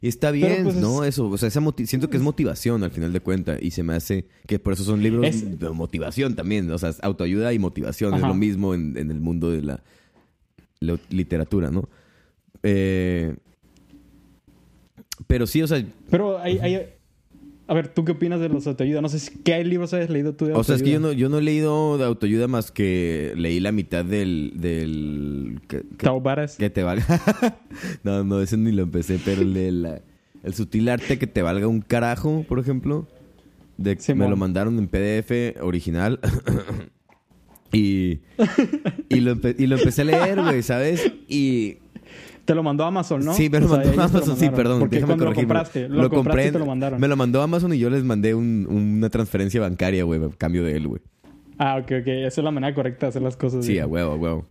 Y está bien,
pues,
¿no?
es-
Eso, o sea, esa siento que es motivación al final de cuentas. Y se me hace que por eso son libros
Es-
de motivación también. O sea, autoayuda y motivación es lo mismo en, en el mundo de la, la literatura, ¿no? Eh, pero sí, o sea,
Pero hay, hay- A ver, ¿tú qué opinas de los autoayuda? No sé si... ¿Qué libros has leído tú de
o sea, es que yo
autoayuda?
no, yo no he leído de autoayuda más que leí la mitad del... del que, que-
Tao Varas.
que te valga... no, no, ese ni lo empecé, pero el de la- el sutil arte que te valga un carajo, por ejemplo. De, me lo mandaron en PDF original. y, y, lo empe- y lo empecé a leer, güey, ¿sabes? Y
Te lo mandó Amazon, ¿no?
Sí, me lo
O sea,
mandó
lo
Amazon, sí, perdón.
Porque
déjame
cuando lo
corregirme.
compraste, lo, compraste y te lo mandaron.
Me lo mandó Amazon y yo les mandé un- una transferencia bancaria, güey, a cambio de él, güey.
Ah, ok, ok. Esa es la manera correcta de hacer las cosas.
Sí,
güey.
a huevo, a huevo.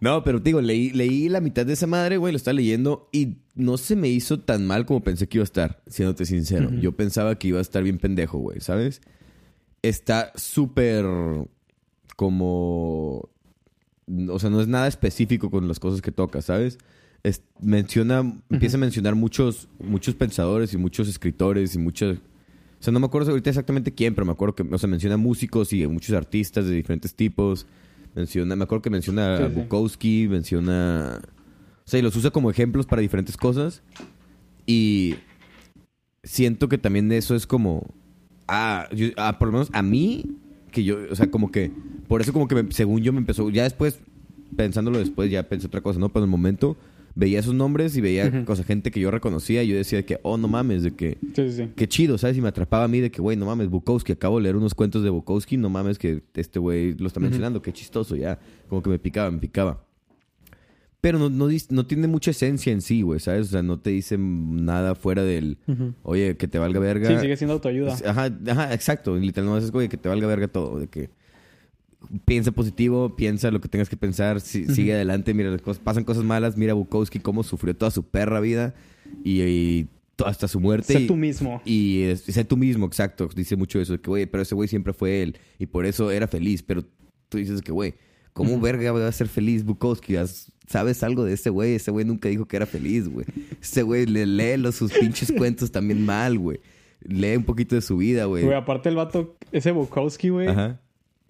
No, pero te digo, leí, leí la mitad de esa madre, güey, lo estaba leyendo y no se me hizo tan mal como pensé que iba a estar, siéndote sincero. Yo pensaba que iba a estar bien pendejo, güey, ¿sabes? Está súper como... O sea, no es nada específico con las cosas que toca, ¿sabes? Es- menciona, empieza a mencionar muchos, muchos pensadores y muchos escritores y muchos... O sea, no me acuerdo ahorita exactamente quién, pero me acuerdo que, o sea, menciona músicos y muchos artistas de diferentes tipos. Menciona, me acuerdo que menciona
Sí,
a
sí.
Bukowski, menciona... O sea, y los usa como ejemplos para diferentes cosas. Y siento que también eso es como... Ah, yo- ah, por lo menos a mí, que yo, o sea, como que... Por eso como que me- según yo me empezó... Ya después, pensándolo después, ya pensé otra cosa, ¿no? Pero en el momento veía esos nombres y veía
Ujú.
cosa, gente que yo reconocía y yo decía que, oh, no mames, de que...
Sí.
Qué chido, ¿sabes? Y me atrapaba a mí de que, güey, no mames, Bukowski, acabo de leer unos cuentos de Bukowski, no mames que este güey lo está mencionando, qué chistoso, ya. Como que me picaba, me picaba. Pero no, no, no tiene mucha esencia en sí, güey, ¿sabes? O sea, no te dice nada fuera del, oye, que te valga verga.
Sí, sigue siendo autoayuda.
Ajá, ajá, exacto. Literalmente es, güey, que te valga verga todo. De que piensa positivo, piensa lo que tengas que pensar, si- sigue adelante, mira, las cosas, pasan cosas malas, mira a Bukowski cómo sufrió toda su perra vida y, hasta su muerte.
Sé
y-
tú mismo.
y sé tú mismo, exacto. Dice mucho eso, que, güey, pero ese güey siempre fue él. Y por eso era feliz. Pero tú dices que, güey, ¿cómo verga va a ser feliz Bukowski? ¿Has- ¿Sabes algo de ese güey? Ese güey nunca dijo que era feliz, güey. Ese güey le lee los, sus pinches cuentos también mal, güey. Lee un poquito de su vida, güey.
Güey, aparte el vato, ese Bukowski, güey,
Ajá.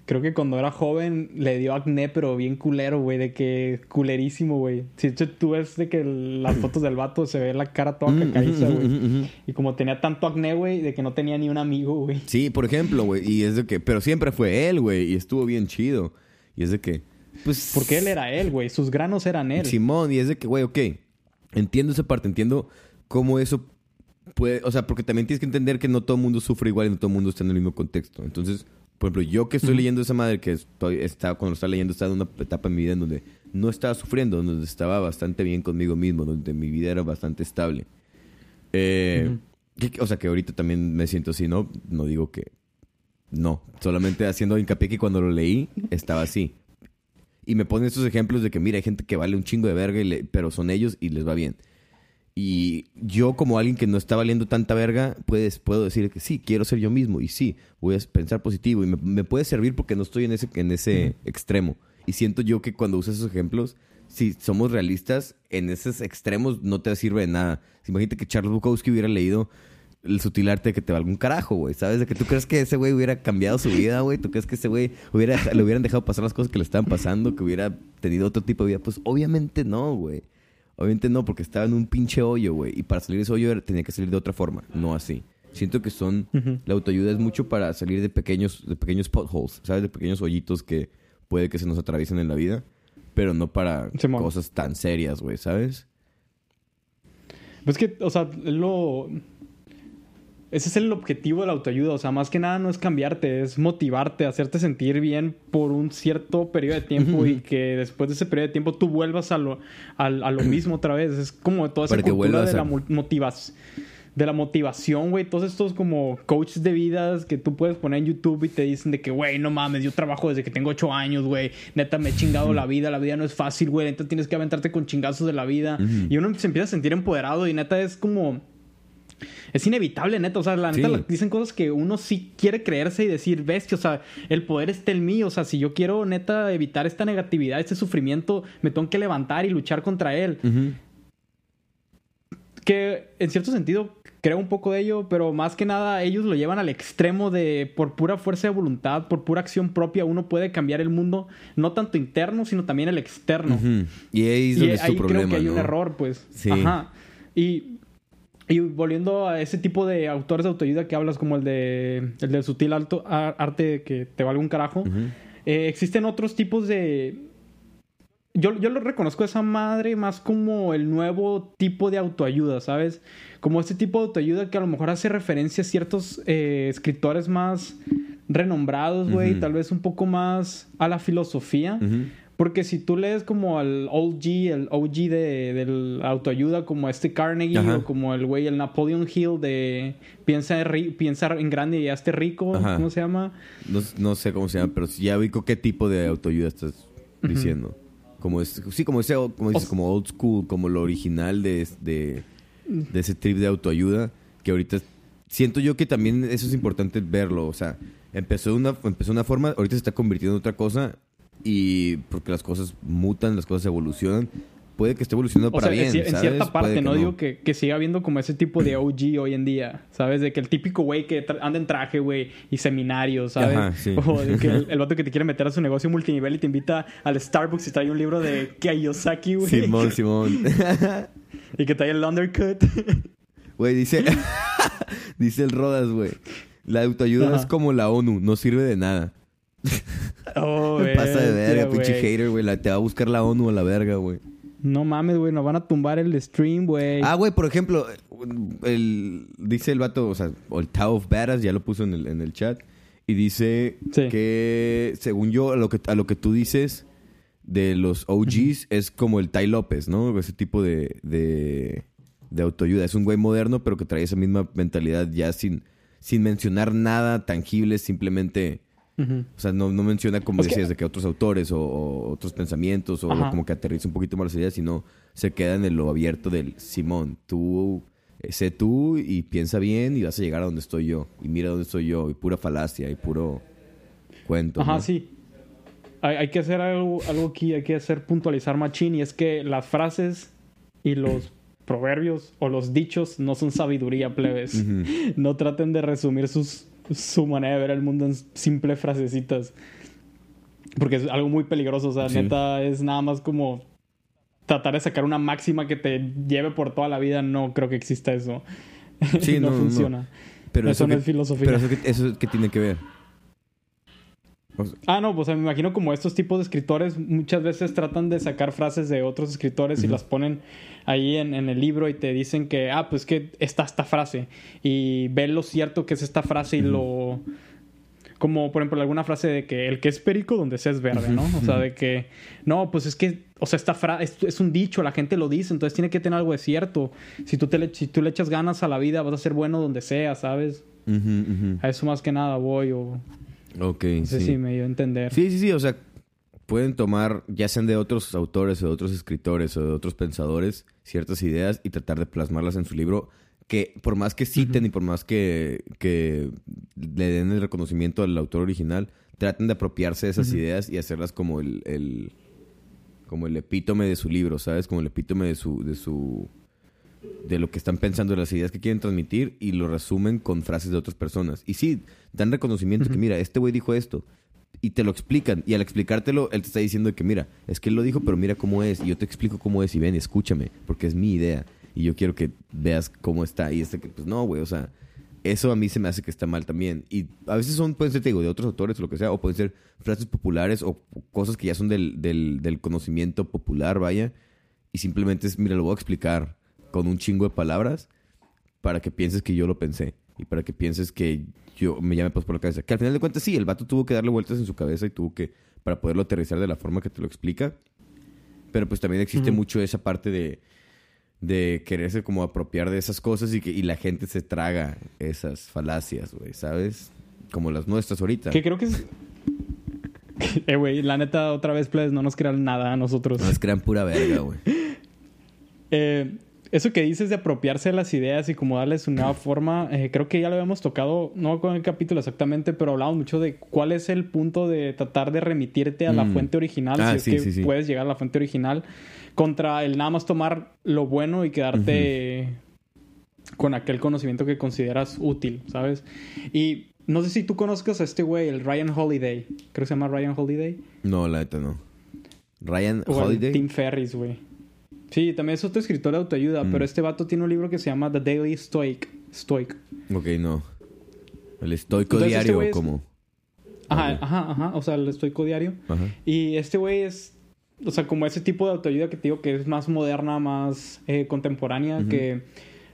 Creo que cuando era joven le dio acné, pero bien culero, güey, de que culerísimo, güey. Si de hecho tú ves de que las fotos del vato se ve la cara toda
Mm,
cacariza,
ujú,
güey. Y como tenía tanto acné, güey, de que no tenía ni un amigo, güey.
Sí, por ejemplo, güey. Y es de que, pero siempre fue él, güey. Y estuvo bien chido. Y es de que, pues.
Porque él era él, güey. Sus granos eran él.
Simón, y es de que, güey, ok, entiendo esa parte, entiendo cómo eso puede, o sea, porque también tienes que entender que no todo el mundo sufre igual y no todo el mundo está en el mismo contexto. Entonces, por ejemplo, yo que estoy leyendo esa madre, que estoy, está, cuando lo estaba leyendo, estaba en una etapa en mi vida en donde no estaba sufriendo, donde estaba bastante bien conmigo mismo, donde mi vida era bastante estable. Eh, que- o sea, que ahorita también me siento así, ¿no? No digo que no, solamente haciendo hincapié que cuando lo leí estaba así. Y me ponen estos ejemplos de que, mira, hay gente que vale un chingo de verga, y le- pero son ellos y les va bien. Y yo, como alguien que no está valiendo tanta verga, puedes, puedo decir que sí, quiero ser yo mismo. Y sí, voy a pensar positivo. Y me, me puede servir porque no estoy en ese, en ese extremo. Y siento yo que cuando usas esos ejemplos, si somos realistas, en esos extremos no te sirve de nada. Imagínate que Charles Bukowski hubiera leído el sutil arte de que te valga un carajo, güey. ¿Sabes? De que tú crees que ese güey hubiera cambiado su vida, güey. ¿Tú crees que ese güey hubiera, le hubieran dejado pasar las cosas que le estaban pasando? Que hubiera tenido otro tipo de vida. Pues obviamente no, güey. Obviamente no, porque estaba en un pinche hoyo, güey. Y para salir de ese hoyo tenía que salir de otra forma, no así. Siento que son... La autoayuda es mucho para salir de pequeños, de pequeños potholes, ¿sabes? De pequeños hoyitos que puede que se nos atraviesen en la vida. Pero no para
Simón.
cosas tan serias, güey, ¿sabes?
Pues que, o sea, lo... Ese es el objetivo de la autoayuda. O sea, más que nada no es cambiarte, es motivarte, hacerte sentir bien por un cierto periodo de tiempo y que después de ese periodo de tiempo tú vuelvas a lo, al- a, lo mismo otra vez. Es como toda esa
Para
cultura de
a-
la motivación. De la motivación, güey. Todos estos como coaches de vidas que tú puedes poner en YouTube y te dicen de que, güey, no mames, yo trabajo desde que tengo ocho años, güey. Neta, me he chingado la vida. La vida no es fácil, güey. Neta, tienes que aventarte con chingazos de la vida. Y uno se empieza a sentir empoderado y neta es como... Es inevitable, neta. O sea, la neta
Sí.
dicen cosas que uno sí quiere creerse y decir, bestia, o sea, el poder está en mí. O sea, si yo quiero, neta, evitar esta negatividad, este sufrimiento, me tengo que levantar y luchar contra él. Que en cierto sentido creo un poco de ello, pero más que nada ellos lo llevan al extremo de por pura fuerza de voluntad, por pura acción propia, uno puede cambiar el mundo, no tanto interno, sino también el externo.
Y ahí es
Y
donde
ahí
es tu problema,
creo que hay un error, pues.
Sí.
Ajá. Y, y volviendo a ese tipo de autores de autoayuda que hablas, como el de el del sutil alto, arte que te valga un carajo, eh, existen otros tipos de... Yo, yo lo reconozco a esa madre más como el nuevo tipo de autoayuda, ¿sabes? Como este tipo de autoayuda que a lo mejor hace referencia a ciertos eh, escritores más renombrados, güey,
Ujú.
tal vez un poco más a la filosofía.
Ujú.
Porque si tú lees como al OG, el OG de, del autoayuda, como este Carnegie
Ajá.
o como el güey, el Napoleon Hill de piensa piensa en grande y hazte rico,
Ajá.
¿cómo se llama?
No, no sé cómo se llama, pero ya ubico qué tipo de autoayuda estás diciendo. Como es, sí, como ese, como dices,
O-
como old school, como lo original de, de, de ese trip de autoayuda, que ahorita siento yo que también eso es importante verlo. O sea, empezó una, empezó una forma, ahorita se está convirtiendo en otra cosa, y porque las cosas mutan, las cosas evolucionan. Puede que esté evolucionando
O
para
sea, en
bien.
en,
¿sabes?
cierta parte, no, digo que, que siga habiendo como ese tipo de OG hoy en día, ¿sabes? De que el típico güey que anda en traje, güey, y seminarios, ¿sabes?
Ajá, sí.
O de que el, el vato que te quiere meter a su negocio multinivel y te invita al Starbucks y trae un libro de Kiyosaki, güey.
Simón, Simón.
Y que trae el undercut.
Güey, dice, dice el Rodas, güey. La autoayuda
Ajá.
es como la ONU, no sirve de nada.
oh,
Pasa de verga, pinche hater, güey. Te va a buscar la ONU a la verga, güey.
No mames, güey, nos van a tumbar el stream, güey.
Ah, güey, por ejemplo, el, dice el vato, o sea, o el Tao of Badass, ya lo puso en el, en el chat. Y dice
Sí.
que, según yo, a lo que, a lo que tú dices de los OGs, es como el Tai López, ¿no? Ese tipo de, de, de autoayuda. Es un güey moderno, pero que trae esa misma mentalidad ya sin, sin mencionar nada tangible, simplemente... O sea, no, no menciona, como
Es que-
decías, de que otros autores o, o otros pensamientos o
Ajá.
como que aterriza un poquito más las ideas, sino se queda en lo abierto del Simón. Tú, eh, sé tú y piensa bien y vas a llegar a donde estoy yo. Y mira dónde estoy yo. Y pura falacia y puro cuento.
Ajá,
¿no?
sí. Hay, hay que hacer algo, algo aquí, hay que hacer puntualizar machín y es que las frases y los proverbios o los dichos no son sabiduría, plebes. No traten de resumir sus, su manera de ver el mundo en simples frasecitas. Porque es algo muy peligroso, o sea,
Sí.
neta es nada más como tratar de sacar una máxima que te lleve por toda la vida, no creo que exista eso.
Sí,
no,
no, no, no.
funciona.
Pero
Eso
que-
es filosofía.
Pero eso, que, eso que tiene que ver.
Ah, no, pues me imagino como estos tipos de escritores muchas veces tratan de sacar frases de otros escritores y las ponen ahí en, en el libro y te dicen que, ah, pues que está esta frase. Y ven lo cierto que es esta frase y lo... Como, por ejemplo, alguna frase de que el que es perico donde sea es verde, ¿no? O sea, de que, no, pues es que, o sea, esta frase es, es un dicho, la gente lo dice, entonces tiene que tener algo de cierto. Si tú, te le, si tú le echas ganas a la vida, vas a ser bueno donde sea, ¿sabes? A eso más que nada voy o...
Ok,
No sé
sí.
si me dio a entender.
Sí, sí, sí, o sea, pueden tomar, ya sean de otros autores o de otros escritores o de otros pensadores, ciertas ideas y tratar de plasmarlas en su libro, que por más que citen y por más que, que le den el reconocimiento al autor original, traten de apropiarse de esas ideas y hacerlas como el, el- como el epítome de su libro, ¿sabes? Como el epítome de su, de su, de lo que están pensando, de las ideas que quieren transmitir y lo resumen con frases de otras personas. Y sí, dan reconocimiento que mira, este güey dijo esto y te lo explican y al explicártelo él te está diciendo que mira, es que él lo dijo, pero mira cómo es y yo te explico cómo es y ven, escúchame, porque es mi idea y yo quiero que veas cómo está y este que pues no, güey, o sea, eso a mí se me hace que está mal también. Y a veces son, pueden ser, te digo, de otros autores o lo que sea, o pueden ser frases populares o cosas que ya son del, del, del conocimiento popular, vaya. Y simplemente es, mira, lo voy a explicar con un chingo de palabras para que pienses que yo lo pensé. Y para que pienses que yo me llame pues por la cabeza. Que al final de cuentas sí, el vato tuvo que darle vueltas en su cabeza y tuvo que, para poderlo aterrizar de la forma que te lo explica. Pero pues también existe
Ujú.
mucho esa parte de, de quererse como apropiar de esas cosas y que y la gente se traga esas falacias, güey, ¿sabes? Como las nuestras ahorita.
Que creo que es. eh, güey, la neta, otra vez, plebes, no nos crean nada a nosotros.
Nos crean pura verga, güey.
Eh, eso que dices de apropiarse de las ideas y como darles una nueva forma, eh, creo que ya lo habíamos tocado, no con el capítulo exactamente, pero hablamos mucho de cuál es el punto de tratar de remitirte a la
Mm.
fuente original,
Ah,
si es
sí,
que
sí, sí.
puedes llegar a la fuente original, contra el nada más tomar lo bueno y quedarte con aquel conocimiento que consideras útil, ¿sabes? Y no sé si tú conozcas a este güey, el Ryan Holiday, creo que se llama Ryan Holiday.
No, la neta no. Ryan
O
Holiday.
Tim Ferris, güey. Sí, también es otro escritor de autoayuda,
Mm.
pero este vato tiene un libro que se llama The Daily Stoic. Stoic.
Ok, no. El estoico
Entonces, este
diario,
güey es-
como.
Ajá, ajá, ajá. O sea, el estoico diario.
Ajá.
Y este güey es, o sea, como ese tipo de autoayuda que te digo que es más moderna, más eh, contemporánea,
Ujú.
que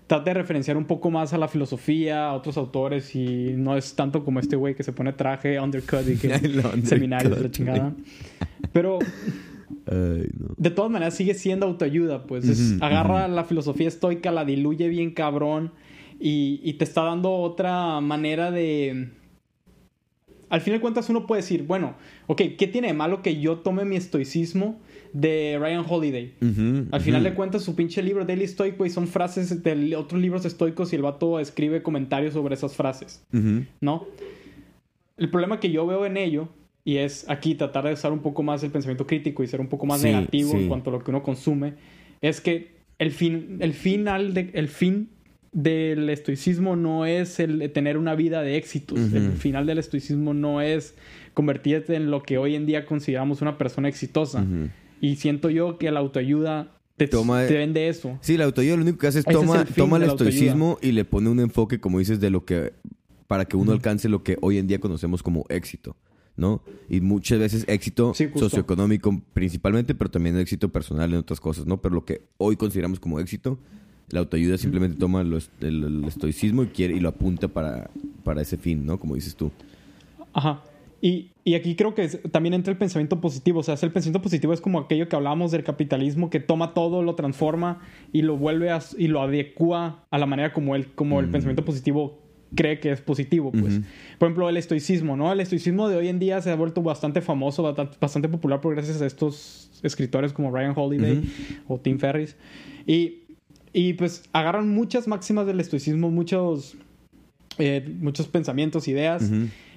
trata de referenciar un poco más a la filosofía, a otros autores y no es tanto como este güey que se pone traje, undercut y que seminarios, la chingada. Pero
Ay, no.
de todas maneras sigue siendo autoayuda, pues. Es- agarra la filosofía estoica, la diluye bien cabrón y, y te está dando otra manera de... al fin de cuentas uno puede decir, bueno, ok, ¿qué tiene de malo que yo tome mi estoicismo de Ryan Holiday? al final de cuentas su pinche libro Daily Stoic, güey, son frases de otros libros estoicos y el vato escribe comentarios sobre esas frases, ¿no? El problema que yo veo en ello y es aquí tratar de usar un poco más el pensamiento crítico y ser un poco más negativo en cuanto a lo que uno consume, es que el fin, el final de, el fin del estoicismo no es el tener una vida de éxitos. El final del estoicismo no es convertirte en lo que hoy en día consideramos una persona exitosa. Y siento yo que la autoayuda te, toma, te vende eso.
Sí, la autoayuda lo único que hace es toma, toma el estoicismo y le pone un enfoque, como dices, de lo que para que uno alcance lo que hoy en día conocemos como éxito. ¿No? Y muchas veces éxito socioeconómico principalmente, pero también éxito personal en otras cosas, ¿no? Pero lo que hoy consideramos como éxito, la autoayuda simplemente toma el, estoicismo y quiere y lo apunta para, para ese fin, ¿no? Como dices tú.
Ajá. Y, y, aquí creo que también entra el pensamiento positivo. O sea, el pensamiento positivo es como aquello que hablábamos del capitalismo, que toma todo, lo transforma y lo vuelve a, y lo adecua a la manera como, el, como el mm. pensamiento positivo cree que es positivo, pues. Por ejemplo, el estoicismo, ¿no? El estoicismo de hoy en día se ha vuelto bastante famoso, bastante popular por gracias a estos escritores como Ryan Holiday o Tim Ferriss. Y, y, pues agarran muchas máximas del estoicismo, muchos, eh, muchos pensamientos, ideas.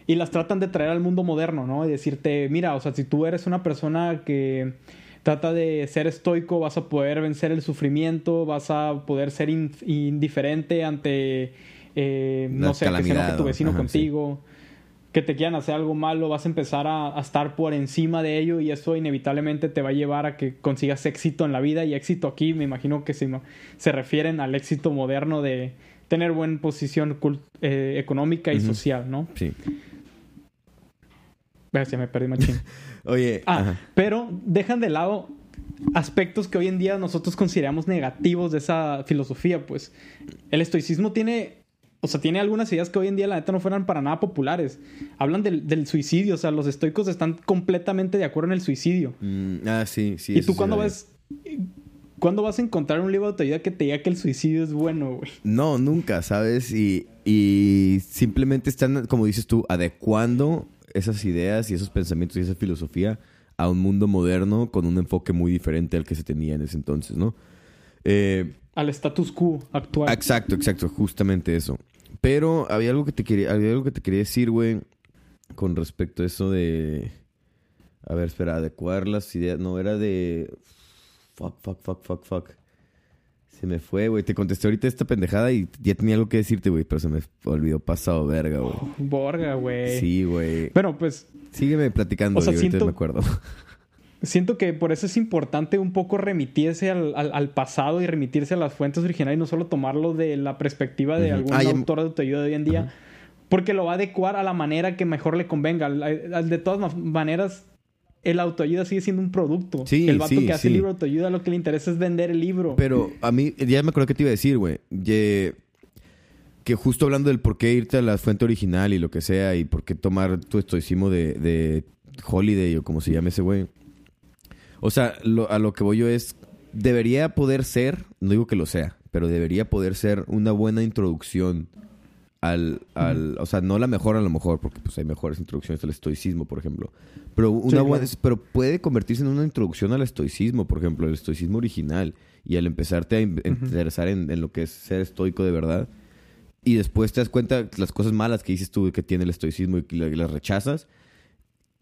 Y las tratan de traer al mundo moderno, ¿no? Y decirte, mira, o sea, si tú eres una persona que trata de ser estoico, vas a poder vencer el sufrimiento, vas a poder ser indiferente ante eh, no sé, que se enoje tu vecino contigo, que te quieran hacer algo malo, vas a empezar a, estar por encima de ello y eso inevitablemente te va a llevar a que consigas éxito en la vida y éxito aquí me imagino que se, se refieren al éxito moderno de tener buena posición eh, económica y social, ¿no?
Sí.
Ya me perdí machín.
Oye.
Ah, pero dejan de lado aspectos que hoy en día nosotros consideramos negativos de esa filosofía, pues el estoicismo tiene o sea, tiene algunas ideas que hoy en día la neta no fueran para nada populares. Hablan del, suicidio, o sea, los estoicos están completamente de acuerdo en el suicidio.
Mm, ah, sí, sí.
¿Y tú cuándo vas... ¿Cuándo vas a encontrar un libro de autoayuda que te diga que el suicidio es bueno, güey?
No, nunca, ¿sabes? Y, y simplemente están, como dices tú, adecuando esas ideas y esos pensamientos y esa filosofía a un mundo moderno con un enfoque muy diferente al que se tenía en ese entonces, ¿no?
Eh, al status quo actual.
Exacto, exacto, justamente eso. Pero había algo que te quería, había algo que te quería decir, güey, con respecto a eso de. A ver, espera, adecuar las ideas. No, era de. Fuck, fuck, fuck, fuck, fuck. Se me fue, güey. Te contesté ahorita esta pendejada y ya tenía algo que decirte, güey, pero se me olvidó pasado verga, güey.
Borga, güey.
Sí, güey.
Bueno, pues.
Sígueme platicando, o sea, ahorita me acuerdo.
Siento que por eso es importante un poco remitirse al, al, pasado y remitirse a las fuentes originales y no solo tomarlo de la perspectiva de algún autor de autoayuda de hoy en día, porque lo va a adecuar a la manera que mejor le convenga. De todas maneras, el autoayuda sigue siendo un producto.
Sí,
el vato
que
hace el libro de autoayuda lo que le interesa es vender el libro.
Pero a mí, ya me acuerdo que te iba a decir, güey. Que justo hablando del por qué irte a la fuente original y lo que sea, y por qué tomar tu estoicismo de, de Holiday o como se llame ese güey o sea, a lo que voy yo es, debería poder ser, no digo que lo sea, pero debería poder ser una buena introducción al, al o sea, no la mejor a lo mejor, porque pues hay mejores introducciones al estoicismo, por ejemplo, pero una buena, pero puede convertirse en una introducción al estoicismo, por ejemplo, el estoicismo original, y al empezarte a interesar en, lo que es ser estoico de verdad, y después te das cuenta las cosas malas que dices tú que tiene el estoicismo y, las rechazas,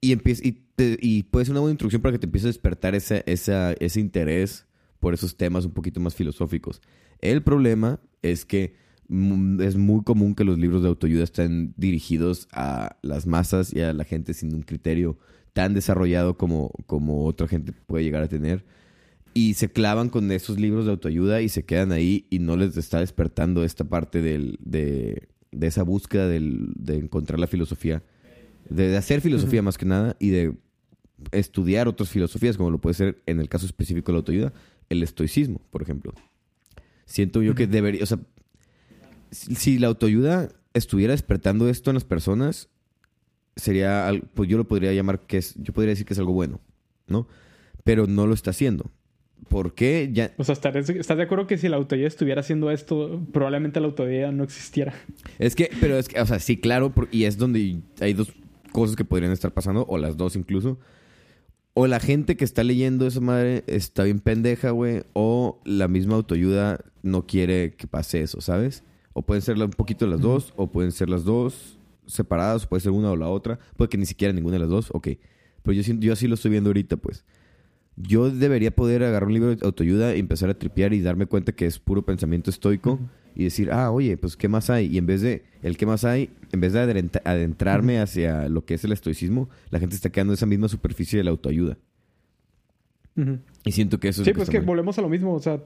y, empieza, y y puede ser una buena introducción para que te empiece a despertar ese, ese interés por esos temas un poquito más filosóficos. El problema es que es muy común que los libros de autoayuda estén dirigidos a las masas y a la gente sin un criterio tan desarrollado como, como otra gente puede llegar a tener. Y se clavan con esos libros de autoayuda y se quedan ahí y no les está despertando esta parte del, de, de esa búsqueda del, de encontrar la filosofía, de, hacer filosofía más que nada y de estudiar otras filosofías, como lo puede ser en el caso específico de la autoayuda, el estoicismo, por ejemplo. Siento yo que debería, o sea, si la autoayuda estuviera despertando esto en las personas, sería, pues yo lo podría llamar que es, yo podría decir que es algo bueno, ¿no? Pero no lo está haciendo. ¿Por qué? Ya...
O sea, ¿estás, de acuerdo que si la autoayuda estuviera haciendo esto, probablemente la autoayuda no existiera?
Es que, pero es que, o sea, sí, claro, y es donde hay dos cosas que podrían estar pasando, o las dos incluso. O la gente que está leyendo esa madre está bien pendeja, güey. O la misma autoayuda no quiere que pase eso, ¿sabes? O pueden ser un poquito las dos, o pueden ser las dos separadas, o puede ser una o la otra. Puede que ni siquiera ninguna de las dos, ok. Pero yo, yo así lo estoy viendo ahorita, pues. Yo debería poder agarrar un libro de autoayuda y empezar a tripear y darme cuenta que es puro pensamiento estoico y decir, ah, oye, pues ¿qué más hay? Y en vez de, el qué más hay, en vez de adentrarme hacia lo que es el estoicismo, la gente está quedando en esa misma superficie de la autoayuda. Y siento que eso es...
Sí, pues que volvemos a lo mismo, o sea,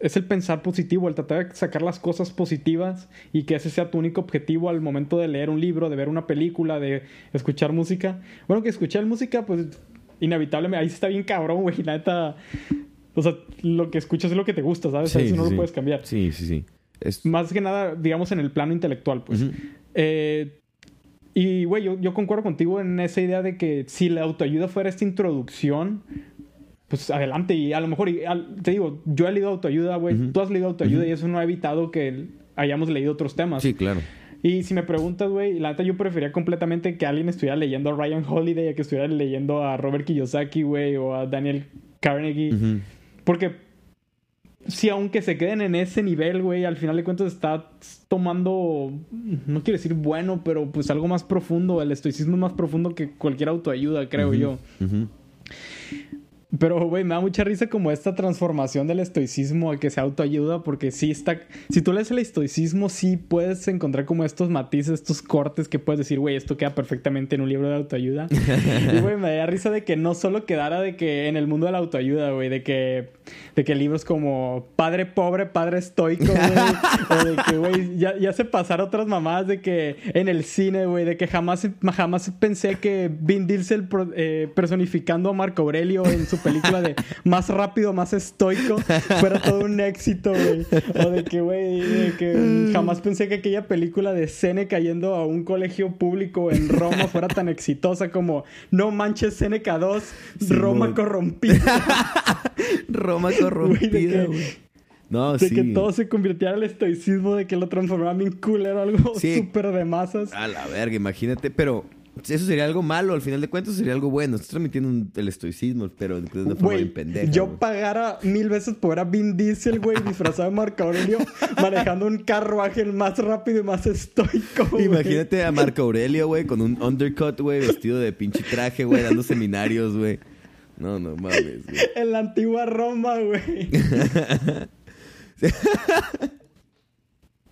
es el pensar positivo, el tratar de sacar las cosas positivas y que ese sea tu único objetivo al momento de leer un libro, de ver una película, de escuchar música. Bueno, que escuchar música, pues inevitablemente, ahí está bien cabrón, güey. La neta. O sea, lo que escuchas es lo que te gusta, ¿sabes? eso no lo puedes cambiar.
Sí, sí, sí.
Es... Más que nada, digamos, en el plano intelectual, pues. eh, y, güey, yo, yo, concuerdo contigo en esa idea de que si la autoayuda fuera esta introducción, pues adelante. Y a lo mejor, te digo, yo he leído autoayuda, güey. Tú has leído autoayuda y eso no ha evitado que hayamos leído otros temas.
Sí, claro.
Y si me preguntas, güey, la neta yo prefería completamente que alguien estuviera leyendo a Ryan Holiday a que estuviera leyendo a Robert Kiyosaki, güey, o a Daniel Carnegie. Porque si aunque se queden en ese nivel, güey, al final de cuentas está tomando, no quiero decir bueno, pero pues algo más profundo. El estoicismo es más profundo que cualquier autoayuda, creo yo. Pero, güey, me da mucha risa como esta transformación del estoicismo a que se autoayuda, porque sí está. Si tú lees el estoicismo, sí puedes encontrar como estos matices, estos cortes que puedes decir, güey, esto queda perfectamente en un libro de autoayuda. y, güey, me da risa de que no solo quedara de que en el mundo de la autoayuda, güey, de que, de que libros como Padre Pobre, Padre Estoico, güey, o de que, güey, ya, ya se pasaron otras mamadas de que en el cine, güey, de que jamás, jamás pensé que Vin Diesel eh, personificando a Marco Aurelio en su película de más rápido, más estoico, fuera todo un éxito, güey. O de que, güey, que jamás pensé que aquella película de Seneca yendo a un colegio público en Roma fuera tan exitosa como No manches Seneca 2, Roma corrompida.
Roma corrompida, güey. No,
de que todo se convirtiera al estoicismo, de que lo transformaba en culero, algo súper de masas.
A la verga, imagínate, pero eso sería algo malo, al final de cuentas sería algo bueno. Estás transmitiendo el estoicismo, pero de una forma bien pendeja.
Yo pagara mil veces por ver a Vin Diesel, güey, disfrazado de Marco Aurelio, manejando un carruaje más rápido y más estoico.
Imagínate a Marco Aurelio, güey, con un undercut, güey, vestido de pinche traje, güey, dando seminarios, güey. No, no mames, güey.
En la antigua Roma, güey.